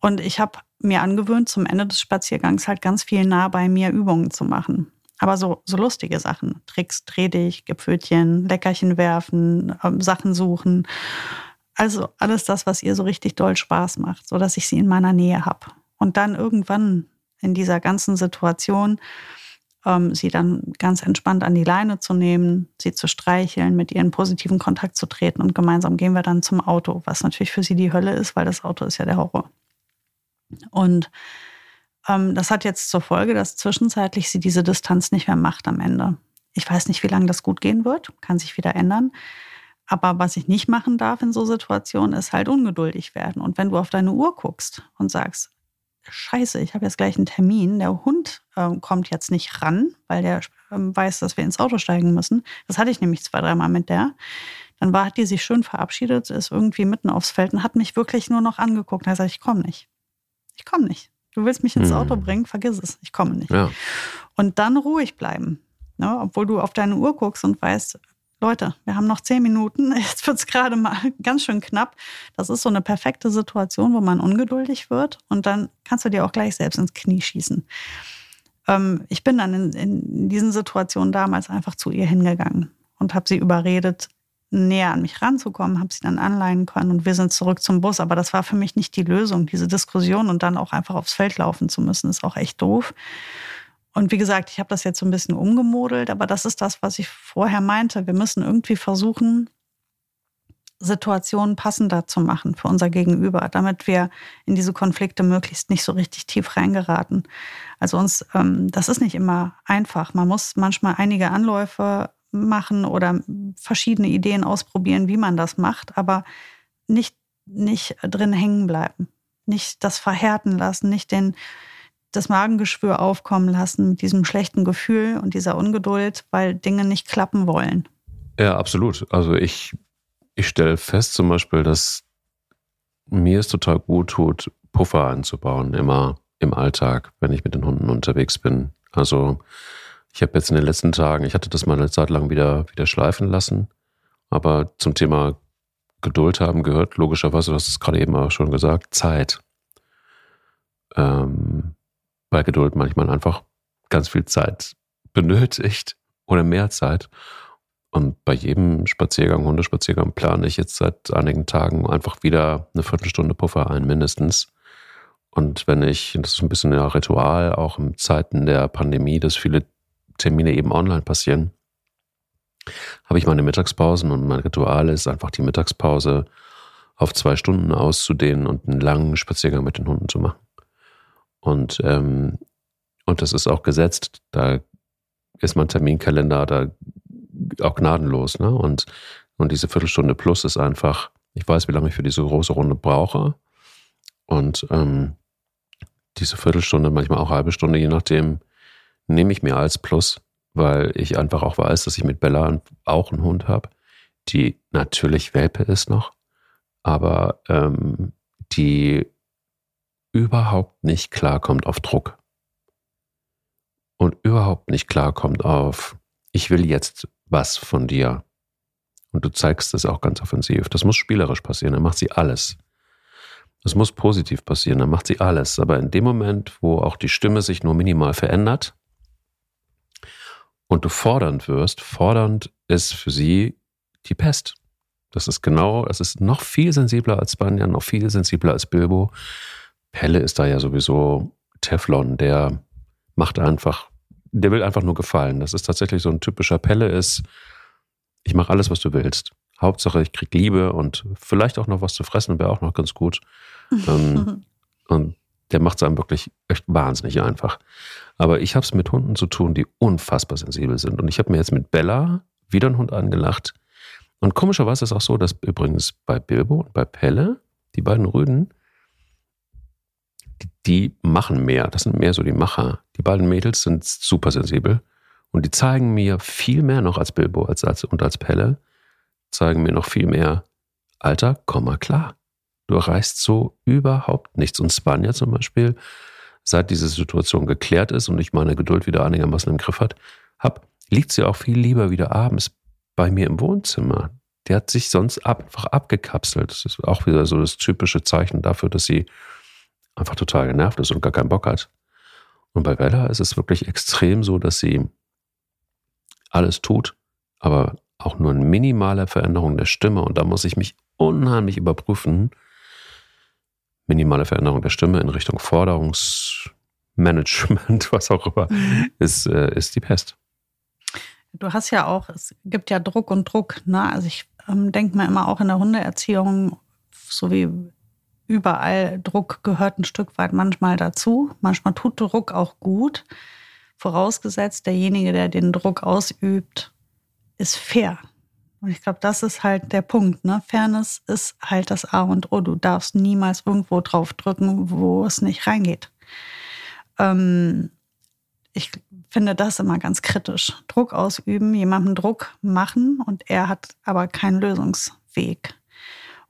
Und ich habe mir angewöhnt, zum Ende des Spaziergangs halt ganz viel nah bei mir Übungen zu machen. Aber so, so lustige Sachen. Tricks, dreh dich, Gipfelchen, Leckerchen werfen, ähm, Sachen suchen. Also alles das, was ihr so richtig doll Spaß macht, so dass ich sie in meiner Nähe habe. Und dann irgendwann in dieser ganzen Situation, ähm, sie dann ganz entspannt an die Leine zu nehmen, sie zu streicheln, mit ihr in positiven Kontakt zu treten und gemeinsam gehen wir dann zum Auto, was natürlich für sie die Hölle ist, weil das Auto ist ja der Horror. Und ähm, das hat jetzt zur Folge, dass zwischenzeitlich sie diese Distanz nicht mehr macht am Ende. Ich weiß nicht, wie lange das gut gehen wird, kann sich wieder ändern. Aber was ich nicht machen darf in so Situationen, ist halt ungeduldig werden. Und wenn du auf deine Uhr guckst und sagst, scheiße, ich habe jetzt gleich einen Termin, der Hund äh, kommt jetzt nicht ran, weil der äh, weiß, dass wir ins Auto steigen müssen. Das hatte ich nämlich zwei, dreimal mit der. Dann war, hat die sich schön verabschiedet, ist irgendwie mitten aufs Feld und hat mich wirklich nur noch angeguckt. Da sagt, ich komme nicht. Ich komme nicht. Du willst mich ins hm. Auto bringen, vergiss es, ich komme nicht. Ja. Und dann ruhig bleiben. Ne? Obwohl du auf deine Uhr guckst und weißt, Leute, wir haben noch zehn Minuten, jetzt wird es gerade mal ganz schön knapp. Das ist so eine perfekte Situation, wo man ungeduldig wird und dann kannst du dir auch gleich selbst ins Knie schießen. Ähm, ich bin dann in, in diesen Situationen damals einfach zu ihr hingegangen und habe sie überredet, näher an mich ranzukommen, habe sie dann anleihen können und wir sind zurück zum Bus. Aber das war für mich nicht die Lösung, diese Diskussion und dann auch einfach aufs Feld laufen zu müssen, ist auch echt doof. Und wie gesagt, ich habe das jetzt so ein bisschen umgemodelt, aber das ist das, was ich vorher meinte. Wir müssen irgendwie versuchen, Situationen passender zu machen für unser Gegenüber, damit wir in diese Konflikte möglichst nicht so richtig tief reingeraten. Also uns, ähm, das ist nicht immer einfach. Man muss manchmal einige Anläufe machen oder verschiedene Ideen ausprobieren, wie man das macht, aber nicht, nicht drin hängen bleiben. Nicht das verhärten lassen, nicht den, das Magengeschwür aufkommen lassen mit diesem schlechten Gefühl und dieser Ungeduld, weil Dinge nicht klappen wollen. Ja, absolut. Also ich, ich stelle fest zum Beispiel, dass mir es total gut tut, Puffer einzubauen, immer im Alltag, wenn ich mit den Hunden unterwegs bin. Also ich habe jetzt in den letzten Tagen, ich hatte das mal eine Zeit lang wieder, wieder schleifen lassen, aber zum Thema Geduld haben gehört, logischerweise, du hast es gerade eben auch schon gesagt, Zeit. Ähm, bei Geduld manchmal einfach ganz viel Zeit benötigt oder mehr Zeit. Und bei jedem Spaziergang, Hundespaziergang, plane ich jetzt seit einigen Tagen einfach wieder eine Viertelstunde Puffer ein, mindestens. Und wenn ich, das ist ein bisschen ein Ritual, auch in Zeiten der Pandemie, dass viele Termine eben online passieren, habe ich meine Mittagspausen und mein Ritual ist einfach die Mittagspause auf zwei Stunden auszudehnen und einen langen Spaziergang mit den Hunden zu machen. Und, ähm, und das ist auch gesetzt. Da ist mein Terminkalender da auch gnadenlos. Ne? Und, und diese Viertelstunde plus ist einfach, ich weiß, wie lange ich für diese große Runde brauche. Und ähm, diese Viertelstunde, manchmal auch halbe Stunde, je nachdem, nehme ich mir als Plus, weil ich einfach auch weiß, dass ich mit Bella auch einen Hund habe, die natürlich Welpe ist noch, aber ähm, die überhaupt nicht klarkommt auf Druck und überhaupt nicht klarkommt auf, ich will jetzt was von dir. Und du zeigst es auch ganz offensiv. Das muss spielerisch passieren, dann macht sie alles. Das muss positiv passieren, dann macht sie alles. Aber in dem Moment, wo auch die Stimme sich nur minimal verändert und du fordernd wirst, fordernd ist für sie die Pest. Das ist genau, es ist noch viel sensibler als Spanier, noch viel sensibler als Bilbo. Pelle ist da ja sowieso Teflon, der macht einfach der will einfach nur gefallen. Das ist tatsächlich so ein typischer Pelle ist, ich mache alles, was du willst. Hauptsache, ich krieg Liebe und vielleicht auch noch was zu fressen, wäre auch noch ganz gut. ähm, und der macht es einem wirklich echt wahnsinnig einfach. Aber ich habe es mit Hunden zu tun, die unfassbar sensibel sind. Und ich habe mir jetzt mit Bella wieder einen Hund angelacht. Und komischerweise ist es auch so, dass übrigens bei Bilbo und bei Pelle, die beiden Rüden, die machen mehr. Das sind mehr so die Macher. Die beiden Mädels sind super sensibel und die zeigen mir viel mehr noch als Bilbo als, als, und als Pelle, zeigen mir noch viel mehr, Alter, komm mal klar. Du erreichst so überhaupt nichts. Und Spanja zum Beispiel, seit diese Situation geklärt ist und ich meine Geduld wieder einigermaßen im Griff hat, hab, liegt sie auch viel lieber wieder abends bei mir im Wohnzimmer. Der hat sich sonst einfach abgekapselt. Das ist auch wieder so das typische Zeichen dafür, dass sie einfach total genervt ist und gar keinen Bock hat. Und bei Bella ist es wirklich extrem so, dass sie alles tut, aber auch nur eine minimale Veränderung der Stimme. Und da muss ich mich unheimlich überprüfen. Minimale Veränderung der Stimme in Richtung Forderungsmanagement, was auch immer, mhm. ist, äh, ist die Pest. Du hast ja auch, es gibt ja Druck und Druck. Ne? Also ich ähm, denke mir immer auch in der Hundeerziehung, so wie überall Druck gehört ein Stück weit manchmal dazu. Manchmal tut Druck auch gut. Vorausgesetzt, derjenige, der den Druck ausübt, ist fair. Und ich glaube, das ist halt der Punkt. Ne? Fairness ist halt das A und O. Du darfst niemals irgendwo drauf drücken, wo es nicht reingeht. Ähm, ich finde das immer ganz kritisch. Druck ausüben, jemandem Druck machen und er hat aber keinen Lösungsweg.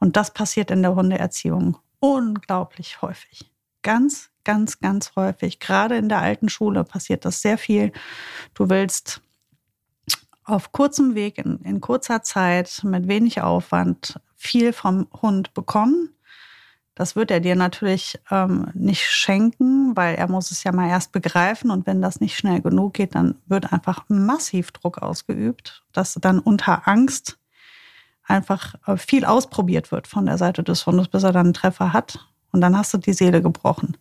Und das passiert in der Hundeerziehung unglaublich häufig. Ganz, ganz, ganz häufig. Gerade in der alten Schule passiert das sehr viel. Du willst auf kurzem Weg, in, in kurzer Zeit, mit wenig Aufwand viel vom Hund bekommen. Das wird er dir natürlich ähm, nicht schenken, weil er muss es ja mal erst begreifen. Und wenn das nicht schnell genug geht, dann wird einfach massiv Druck ausgeübt, dass dann unter Angst einfach äh, viel ausprobiert wird von der Seite des Hundes, bis er dann einen Treffer hat. Und dann hast du die Seele gebrochen.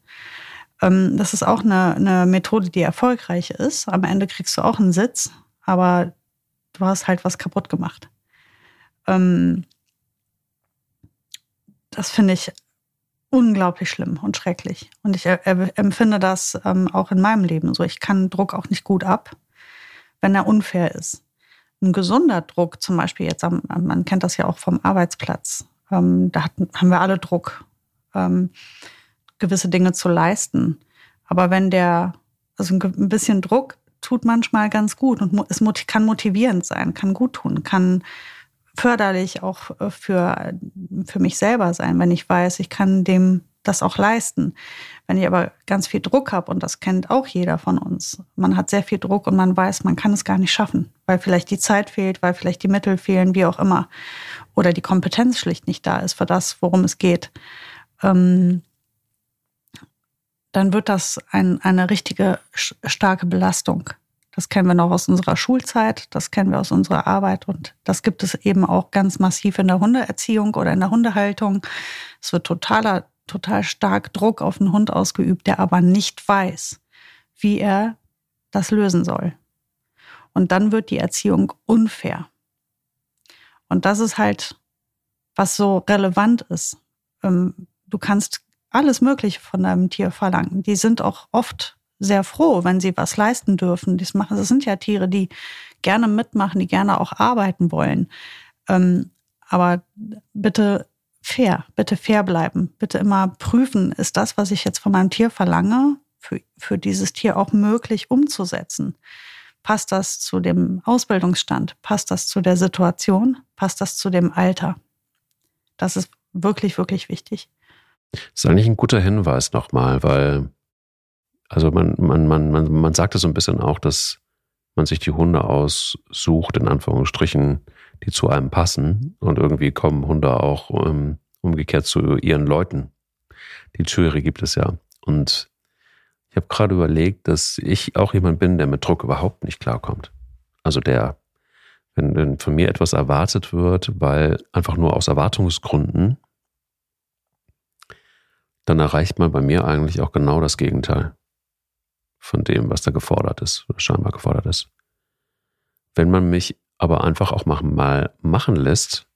Ähm, das ist auch eine, eine Methode, die erfolgreich ist. Am Ende kriegst du auch einen Sitz, aber du hast halt was kaputt gemacht. Ähm, das finde ich unglaublich schlimm und schrecklich. Und ich empfinde das ähm, auch in meinem Leben so. Ich kann Druck auch nicht gut ab, wenn er unfair ist ein gesunder Druck, zum Beispiel jetzt, am, man kennt das ja auch vom Arbeitsplatz, ähm, da hatten, haben wir alle Druck, ähm, gewisse Dinge zu leisten. Aber wenn der, also ein bisschen Druck tut manchmal ganz gut und es kann motivierend sein, kann gut tun, kann förderlich auch äh, für, für mich selber sein, wenn ich weiß, ich kann dem das auch leisten. Wenn ich aber ganz viel Druck habe, und das kennt auch jeder von uns, man hat sehr viel Druck und man weiß, man kann es gar nicht schaffen, weil vielleicht die Zeit fehlt, weil vielleicht die Mittel fehlen, wie auch immer, oder die Kompetenz schlicht nicht da ist für das, worum es geht, ähm, dann wird das ein, eine richtige starke Belastung. Das kennen wir noch aus unserer Schulzeit, das kennen wir aus unserer Arbeit und das gibt es eben auch ganz massiv in der Hundeerziehung oder in der Hundehaltung. Es wird totaler, total stark Druck auf den Hund ausgeübt, der aber nicht weiß, wie er das lösen soll. Und dann wird die Erziehung unfair. Und das ist halt, was so relevant ist. Ähm, du kannst alles Mögliche von deinem Tier verlangen. Die sind auch oft sehr froh, wenn sie was leisten dürfen. Das, das sind ja Tiere, die gerne mitmachen, die gerne auch arbeiten wollen. Ähm, aber bitte fair, bitte fair bleiben. Bitte immer prüfen, ist das, was ich jetzt von meinem Tier verlange, für, für dieses Tier auch möglich umzusetzen? Passt das zu dem Ausbildungsstand? Passt das zu der Situation? Passt das zu dem Alter? Das ist wirklich, wirklich wichtig. Das ist eigentlich ein guter Hinweis nochmal, weil also man, man, man, man, man sagt es so ein bisschen auch, dass man sich die Hunde aussucht, in Anführungsstrichen, die zu einem passen. Und irgendwie kommen Hunde auch um, umgekehrt zu ihren Leuten. Die Türe gibt es ja. Und ich habe gerade überlegt, dass ich auch jemand bin, der mit Druck überhaupt nicht klarkommt. Also der, wenn, wenn von mir etwas erwartet wird, weil einfach nur aus Erwartungsgründen, dann erreicht man bei mir eigentlich auch genau das Gegenteil von dem, was da gefordert ist oder scheinbar gefordert ist. Wenn man mich aber einfach auch mal machen lässt,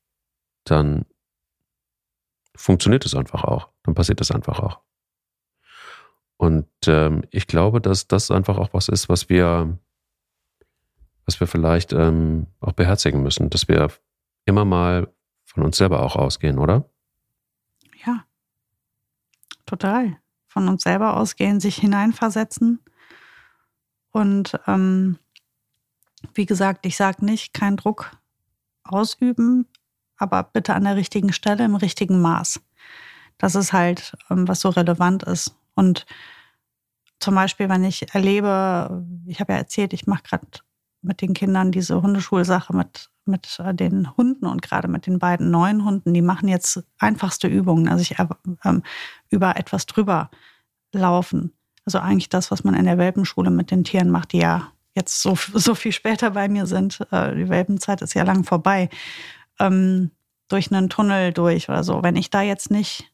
dann funktioniert es einfach auch. Dann passiert es einfach auch. Und ähm, ich glaube, dass das einfach auch was ist, was wir, was wir vielleicht ähm, auch beherzigen müssen, dass wir immer mal von uns selber auch ausgehen, oder? Ja, total. Von uns selber ausgehen, sich hineinversetzen und ähm, wie gesagt, ich sage nicht, kein Druck ausüben, aber bitte an der richtigen Stelle, im richtigen Maß. Das ist halt, ähm, was so relevant ist. Und zum Beispiel, wenn ich erlebe, ich habe ja erzählt, ich mache gerade mit den Kindern diese Hundeschulsache mit, mit äh, den Hunden und gerade mit den beiden neuen Hunden, die machen jetzt einfachste Übungen, also ich ähm, über etwas drüber laufen. Also eigentlich das, was man in der Welpenschule mit den Tieren macht, die ja jetzt so, so viel später bei mir sind. Äh, die Welpenzeit ist ja lang vorbei. Ähm, durch einen Tunnel durch oder so. Wenn ich da jetzt nicht,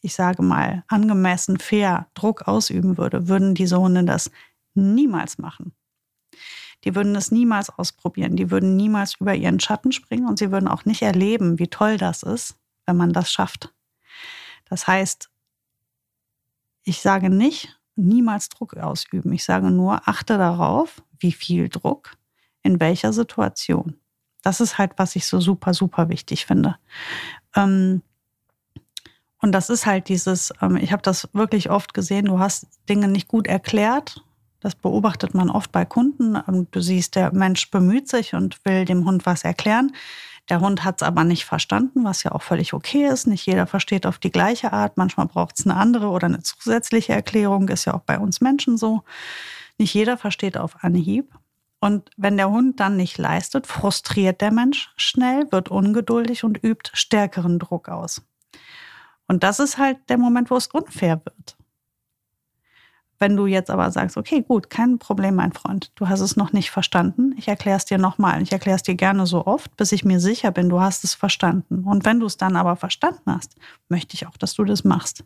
ich sage mal, angemessen fair Druck ausüben würde, würden diese Hunde das niemals machen. Die würden es niemals ausprobieren. Die würden niemals über ihren Schatten springen und sie würden auch nicht erleben, wie toll das ist, wenn man das schafft. Das heißt, ich sage nicht, niemals Druck ausüben. Ich sage nur, achte darauf, wie viel Druck, in welcher Situation. Das ist halt, was ich so super, super wichtig finde. Ähm, und das ist halt dieses, ähm, ich habe das wirklich oft gesehen, du hast Dinge nicht gut erklärt. Das beobachtet man oft bei Kunden. Ähm, du siehst, der Mensch bemüht sich und will dem Hund was erklären. Der Hund hat es aber nicht verstanden, was ja auch völlig okay ist. Nicht jeder versteht auf die gleiche Art. Manchmal braucht es eine andere oder eine zusätzliche Erklärung. Ist ja auch bei uns Menschen so. Nicht jeder versteht auf Anhieb. Und wenn der Hund dann nicht leistet, frustriert der Mensch schnell, wird ungeduldig und übt stärkeren Druck aus. Und das ist halt der Moment, wo es unfair wird. Wenn du jetzt aber sagst, okay, gut, kein Problem, mein Freund, du hast es noch nicht verstanden, ich erkläre es dir nochmal. Ich erkläre es dir gerne so oft, bis ich mir sicher bin, du hast es verstanden. Und wenn du es dann aber verstanden hast, möchte ich auch, dass du das machst.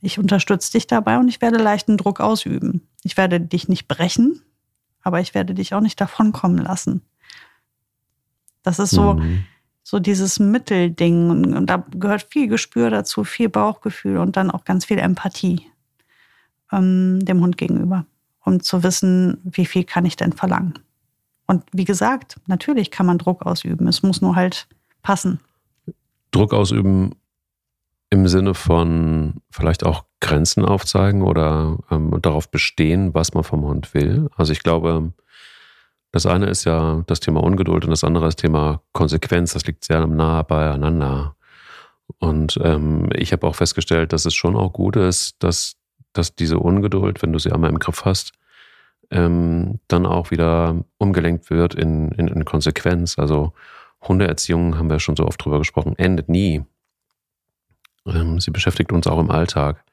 Ich unterstütze dich dabei und ich werde leichten Druck ausüben. Ich werde dich nicht brechen, aber ich werde dich auch nicht davonkommen lassen. Das ist so, mhm. so dieses Mittelding. Und da gehört viel Gespür dazu, viel Bauchgefühl und dann auch ganz viel Empathie ähm, dem Hund gegenüber, um zu wissen, wie viel kann ich denn verlangen. Und wie gesagt, natürlich kann man Druck ausüben. Es muss nur halt passen. Druck ausüben im Sinne von vielleicht auch Grenzen aufzeigen oder ähm, darauf bestehen, was man vom Hund will. Also ich glaube, das eine ist ja das Thema Ungeduld und das andere ist das Thema Konsequenz. Das liegt sehr nah beieinander. Und ähm, ich habe auch festgestellt, dass es schon auch gut ist, dass, dass diese Ungeduld, wenn du sie einmal im Griff hast, ähm, dann auch wieder umgelenkt wird in, in, in Konsequenz. Also Hundeerziehung, haben wir schon so oft drüber gesprochen, endet nie. Ähm, sie beschäftigt uns auch im Alltag.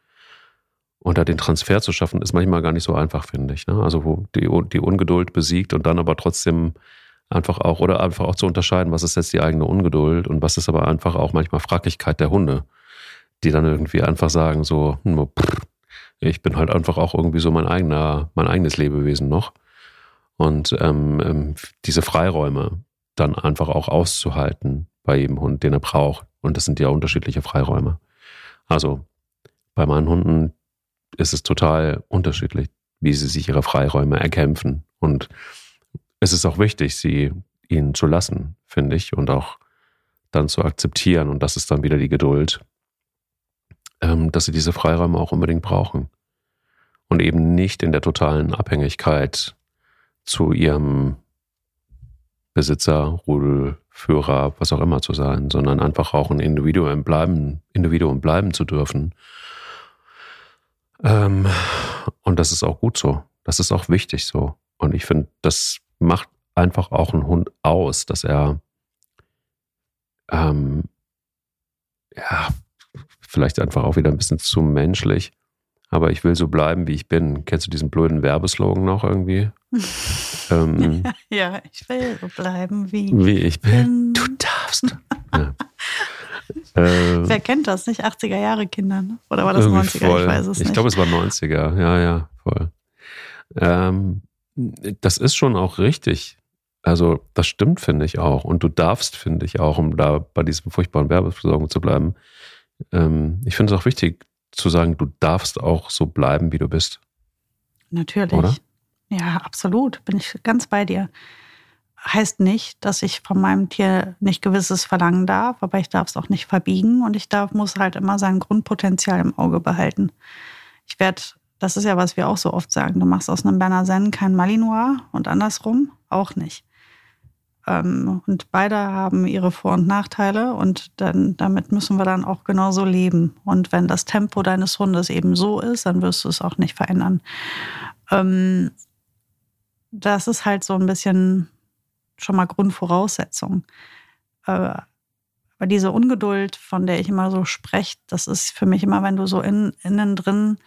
Und da den Transfer zu schaffen, ist manchmal gar nicht so einfach, finde ich. Ne? Also wo die, die Ungeduld besiegt und dann aber trotzdem einfach auch, oder einfach auch zu unterscheiden, was ist jetzt die eigene Ungeduld und was ist aber einfach auch manchmal Fraglichkeit der Hunde, die dann irgendwie einfach sagen, so, hm, ich bin halt einfach auch irgendwie so mein eigener, mein eigenes Lebewesen noch. Und ähm, ähm, diese Freiräume dann einfach auch auszuhalten bei jedem Hund, den er braucht. Und das sind ja unterschiedliche Freiräume. Also bei meinen Hunden ist es total unterschiedlich, wie sie sich ihre Freiräume erkämpfen. Und es ist auch wichtig, sie ihnen zu lassen, finde ich, und auch dann zu akzeptieren. Und das ist dann wieder die Geduld, ähm, dass sie diese Freiräume auch unbedingt brauchen. Und eben nicht in der totalen Abhängigkeit zu ihrem Besitzer, Rudelführer, was auch immer zu sein, sondern einfach auch ein Individuum bleiben, Individuum bleiben zu dürfen ähm, und das ist auch gut so. Das ist auch wichtig so. Und ich finde, das macht einfach auch einen Hund aus, dass er ähm, ja, vielleicht einfach auch wieder ein bisschen zu menschlich. Aber ich will so bleiben, wie ich bin. Kennst du diesen blöden Werbeslogan noch irgendwie? ähm, ja, ich will so bleiben, wie, wie ich bin. Du darfst. ja. Äh, Wer kennt das nicht? 80er Jahre Kinder, ne? Oder war das 90er? Voll. Ich weiß es nicht. Ich glaube, es war 90er. Ja, ja, voll. Ähm, das ist schon auch richtig. Also, das stimmt, finde ich auch. Und du darfst, finde ich auch, um da bei diesem furchtbaren Werbeversorgung zu bleiben. Ähm, ich finde es auch wichtig zu sagen, du darfst auch so bleiben, wie du bist. Natürlich. Oder? Ja, absolut. Bin ich ganz bei dir heißt nicht, dass ich von meinem Tier nicht gewisses verlangen darf, aber ich darf es auch nicht verbiegen und ich darf, muss halt immer sein Grundpotenzial im Auge behalten. Ich werde, das ist ja, was wir auch so oft sagen, du machst aus einem Berner Senn kein Malinois und andersrum auch nicht. Ähm, und beide haben ihre Vor- und Nachteile und dann, damit müssen wir dann auch genauso leben. Und wenn das Tempo deines Hundes eben so ist, dann wirst du es auch nicht verändern. Das ist halt so ein bisschen schon mal Grundvoraussetzung. Äh, aber diese Ungeduld, von der ich immer so spreche, das ist für mich immer, wenn du so in, innen drin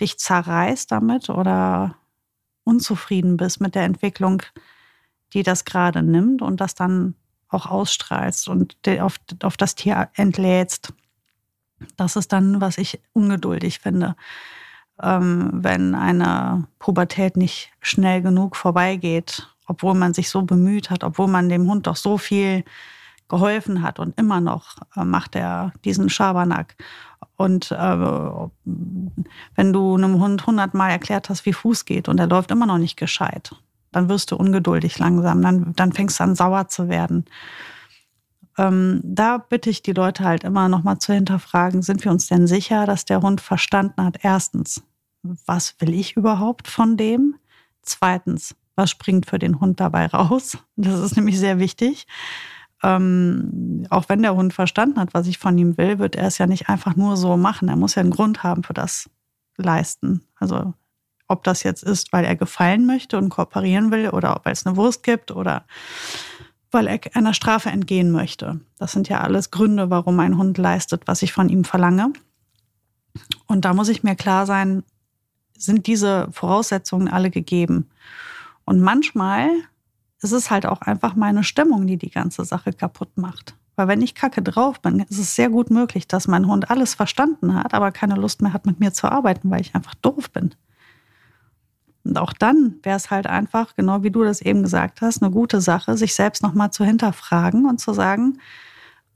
dich zerreißt damit oder unzufrieden bist mit der Entwicklung, die das gerade nimmt und das dann auch ausstrahlst und auf, auf das Tier entlädst. Das ist dann, was ich ungeduldig finde. Ähm, wenn eine Pubertät nicht schnell genug vorbeigeht obwohl man sich so bemüht hat, obwohl man dem Hund doch so viel geholfen hat und immer noch äh, macht er diesen Schabernack. Und äh, wenn du einem Hund hundertmal erklärt hast, wie Fuß geht und er läuft immer noch nicht gescheit, dann wirst du ungeduldig langsam, dann, dann fängst du an sauer zu werden. Ähm, da bitte ich die Leute halt immer nochmal zu hinterfragen, sind wir uns denn sicher, dass der Hund verstanden hat? Erstens, was will ich überhaupt von dem? Zweitens, was springt für den Hund dabei raus. Das ist nämlich sehr wichtig. Ähm, auch wenn der Hund verstanden hat, was ich von ihm will, wird er es ja nicht einfach nur so machen. Er muss ja einen Grund haben für das Leisten. Also ob das jetzt ist, weil er gefallen möchte und kooperieren will oder weil es eine Wurst gibt oder weil er einer Strafe entgehen möchte. Das sind ja alles Gründe, warum ein Hund leistet, was ich von ihm verlange. Und da muss ich mir klar sein, sind diese Voraussetzungen alle gegeben. Und manchmal ist es halt auch einfach meine Stimmung, die die ganze Sache kaputt macht. Weil wenn ich kacke drauf bin, ist es sehr gut möglich, dass mein Hund alles verstanden hat, aber keine Lust mehr hat, mit mir zu arbeiten, weil ich einfach doof bin. Und auch dann wäre es halt einfach, genau wie du das eben gesagt hast, eine gute Sache, sich selbst nochmal zu hinterfragen und zu sagen,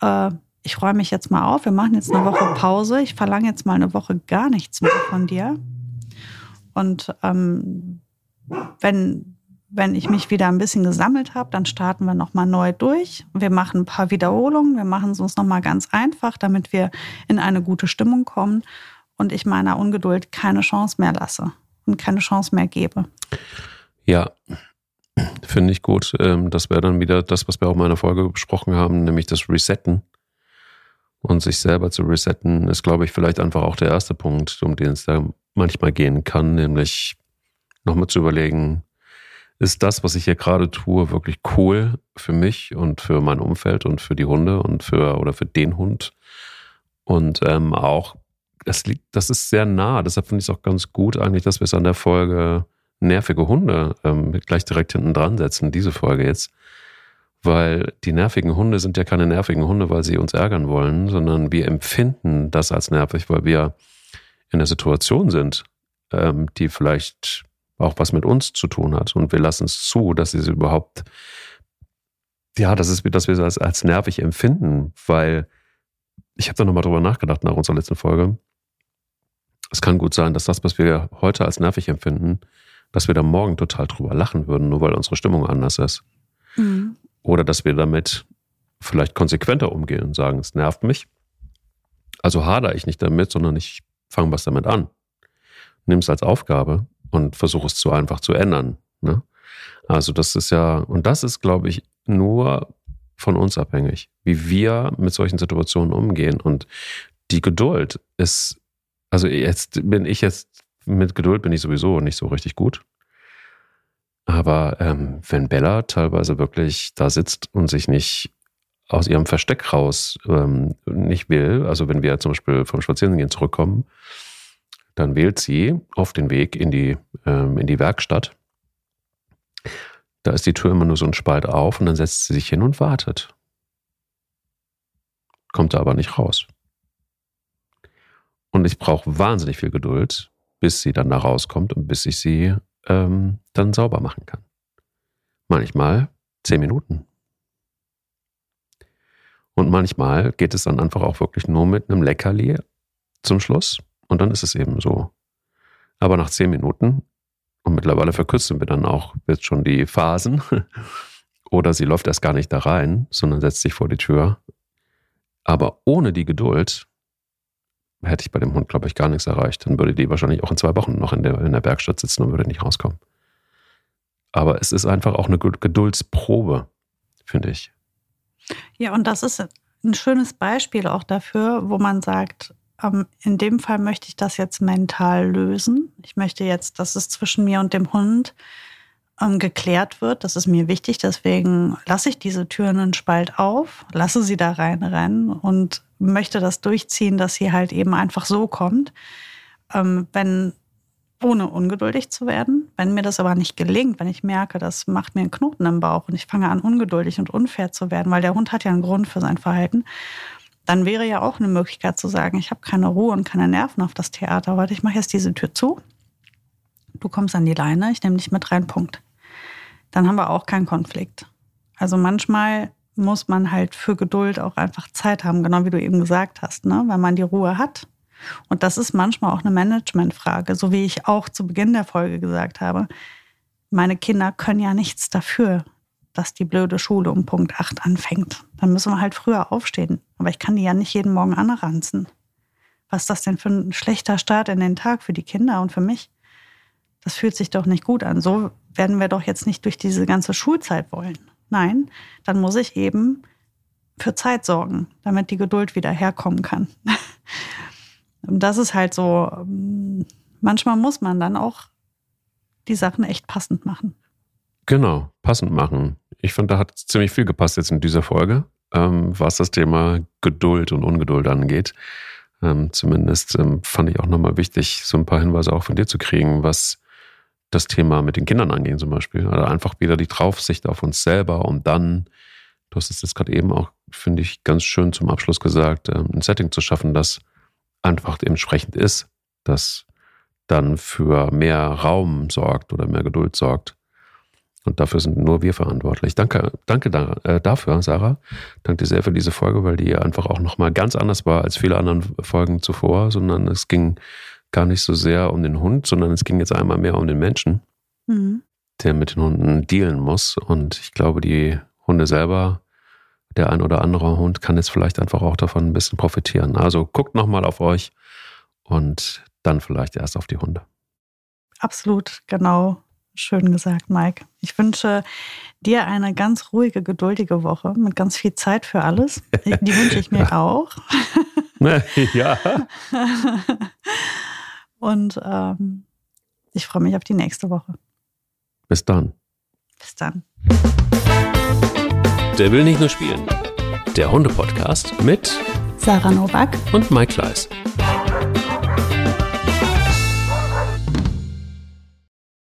äh, ich räume mich jetzt mal auf, wir machen jetzt eine Woche Pause, ich verlange jetzt mal eine Woche gar nichts mehr von dir. Und ähm, wenn wenn ich mich wieder ein bisschen gesammelt habe, dann starten wir nochmal neu durch. Wir machen ein paar Wiederholungen, wir machen es uns nochmal ganz einfach, damit wir in eine gute Stimmung kommen und ich meiner Ungeduld keine Chance mehr lasse und keine Chance mehr gebe. Ja, finde ich gut. Ähm, das wäre dann wieder das, was wir auch in meiner Folge besprochen haben, nämlich das Resetten. Und sich selber zu resetten, ist, glaube ich, vielleicht einfach auch der erste Punkt, um den es da manchmal gehen kann, nämlich nochmal zu überlegen, ist das, was ich hier gerade tue, wirklich cool für mich und für mein Umfeld und für die Hunde und für oder für den Hund. Und ähm, auch, das liegt, das ist sehr nah. Deshalb finde ich es auch ganz gut eigentlich, dass wir es an der Folge nervige Hunde ähm, gleich direkt hinten dran setzen, diese Folge jetzt. Weil die nervigen Hunde sind ja keine nervigen Hunde, weil sie uns ärgern wollen, sondern wir empfinden das als nervig, weil wir in der Situation sind, ähm, die vielleicht auch was mit uns zu tun hat. Und wir lassen es zu, dass sie überhaupt, ja, das ist, dass wir das als nervig empfinden, weil ich habe da nochmal drüber nachgedacht nach unserer letzten Folge. Es kann gut sein, dass das, was wir heute als nervig empfinden, dass wir da morgen total drüber lachen würden, nur weil unsere Stimmung anders ist. Mhm. Oder dass wir damit vielleicht konsequenter umgehen und sagen, es nervt mich. Also hadere ich nicht damit, sondern ich fange was damit an. Nimm es als Aufgabe und versuche es zu einfach zu ändern. Ne? Also das ist ja, und das ist, glaube ich, nur von uns abhängig, wie wir mit solchen Situationen umgehen. Und die Geduld ist, also jetzt bin ich jetzt, mit Geduld bin ich sowieso nicht so richtig gut. Aber ähm, wenn Bella teilweise wirklich da sitzt und sich nicht aus ihrem Versteck raus ähm, nicht will, also wenn wir zum Beispiel vom Spazierengehen zurückkommen dann wählt sie auf den Weg in die, ähm, in die Werkstatt. Da ist die Tür immer nur so ein Spalt auf und dann setzt sie sich hin und wartet. Kommt da aber nicht raus. Und ich brauche wahnsinnig viel Geduld, bis sie dann da rauskommt und bis ich sie ähm, dann sauber machen kann. Manchmal zehn Minuten. Und manchmal geht es dann einfach auch wirklich nur mit einem Leckerli zum Schluss. Und dann ist es eben so. Aber nach zehn Minuten, und mittlerweile verkürzen wir dann auch jetzt schon die Phasen, oder sie läuft erst gar nicht da rein, sondern setzt sich vor die Tür. Aber ohne die Geduld hätte ich bei dem Hund, glaube ich, gar nichts erreicht. Dann würde die wahrscheinlich auch in zwei Wochen noch in der, in der Werkstatt sitzen und würde nicht rauskommen. Aber es ist einfach auch eine Geduldsprobe, finde ich. Ja, und das ist ein schönes Beispiel auch dafür, wo man sagt, ähm, in dem Fall möchte ich das jetzt mental lösen. Ich möchte jetzt, dass es zwischen mir und dem Hund ähm, geklärt wird. Das ist mir wichtig. Deswegen lasse ich diese Türen einen Spalt auf, lasse sie da reinrennen und möchte das durchziehen, dass sie halt eben einfach so kommt. Ähm, wenn ohne ungeduldig zu werden. Wenn mir das aber nicht gelingt, wenn ich merke, das macht mir einen Knoten im Bauch und ich fange an, ungeduldig und unfair zu werden, weil der Hund hat ja einen Grund für sein Verhalten, dann wäre ja auch eine Möglichkeit zu sagen, ich habe keine Ruhe und keine Nerven auf das Theater. Warte, ich mache jetzt diese Tür zu. Du kommst an die Leine, ich nehme dich mit rein, Punkt. Dann haben wir auch keinen Konflikt. Also manchmal muss man halt für Geduld auch einfach Zeit haben, genau wie du eben gesagt hast, ne? wenn man die Ruhe hat. Und das ist manchmal auch eine Managementfrage, so wie ich auch zu Beginn der Folge gesagt habe. Meine Kinder können ja nichts dafür, dass die blöde Schule um Punkt 8 anfängt. Dann müssen wir halt früher aufstehen. Aber ich kann die ja nicht jeden Morgen anranzen. Was ist das denn für ein schlechter Start in den Tag für die Kinder und für mich? Das fühlt sich doch nicht gut an. So werden wir doch jetzt nicht durch diese ganze Schulzeit wollen. Nein, dann muss ich eben für Zeit sorgen, damit die Geduld wieder herkommen kann. Und das ist halt so, manchmal muss man dann auch die Sachen echt passend machen. Genau, passend machen. Ich fand, da hat ziemlich viel gepasst jetzt in dieser Folge, ähm, was das Thema Geduld und Ungeduld angeht. Ähm, zumindest ähm, fand ich auch nochmal wichtig, so ein paar Hinweise auch von dir zu kriegen, was das Thema mit den Kindern angeht zum Beispiel. Also einfach wieder die Draufsicht auf uns selber und dann, du hast es jetzt gerade eben auch, finde ich, ganz schön zum Abschluss gesagt, ähm, ein Setting zu schaffen, das einfach entsprechend ist, das dann für mehr Raum sorgt oder mehr Geduld sorgt und dafür sind nur wir verantwortlich. Danke, danke da, äh, dafür, Sarah. Danke dir sehr für diese Folge, weil die einfach auch nochmal ganz anders war als viele anderen Folgen zuvor, sondern es ging gar nicht so sehr um den Hund, sondern es ging jetzt einmal mehr um den Menschen, mhm. der mit den Hunden dealen muss. Und ich glaube, die Hunde selber, der ein oder andere Hund kann jetzt vielleicht einfach auch davon ein bisschen profitieren. Also guckt nochmal auf euch und dann vielleicht erst auf die Hunde. Absolut, genau schön gesagt, Mike. Ich wünsche dir eine ganz ruhige, geduldige Woche mit ganz viel Zeit für alles. Die wünsche ich mir auch. ja. Und ähm, ich freue mich auf die nächste Woche. Bis dann. Bis dann. Der will nicht nur spielen. Der Hunde-Podcast mit Sarah Novak und Mike Kleiss.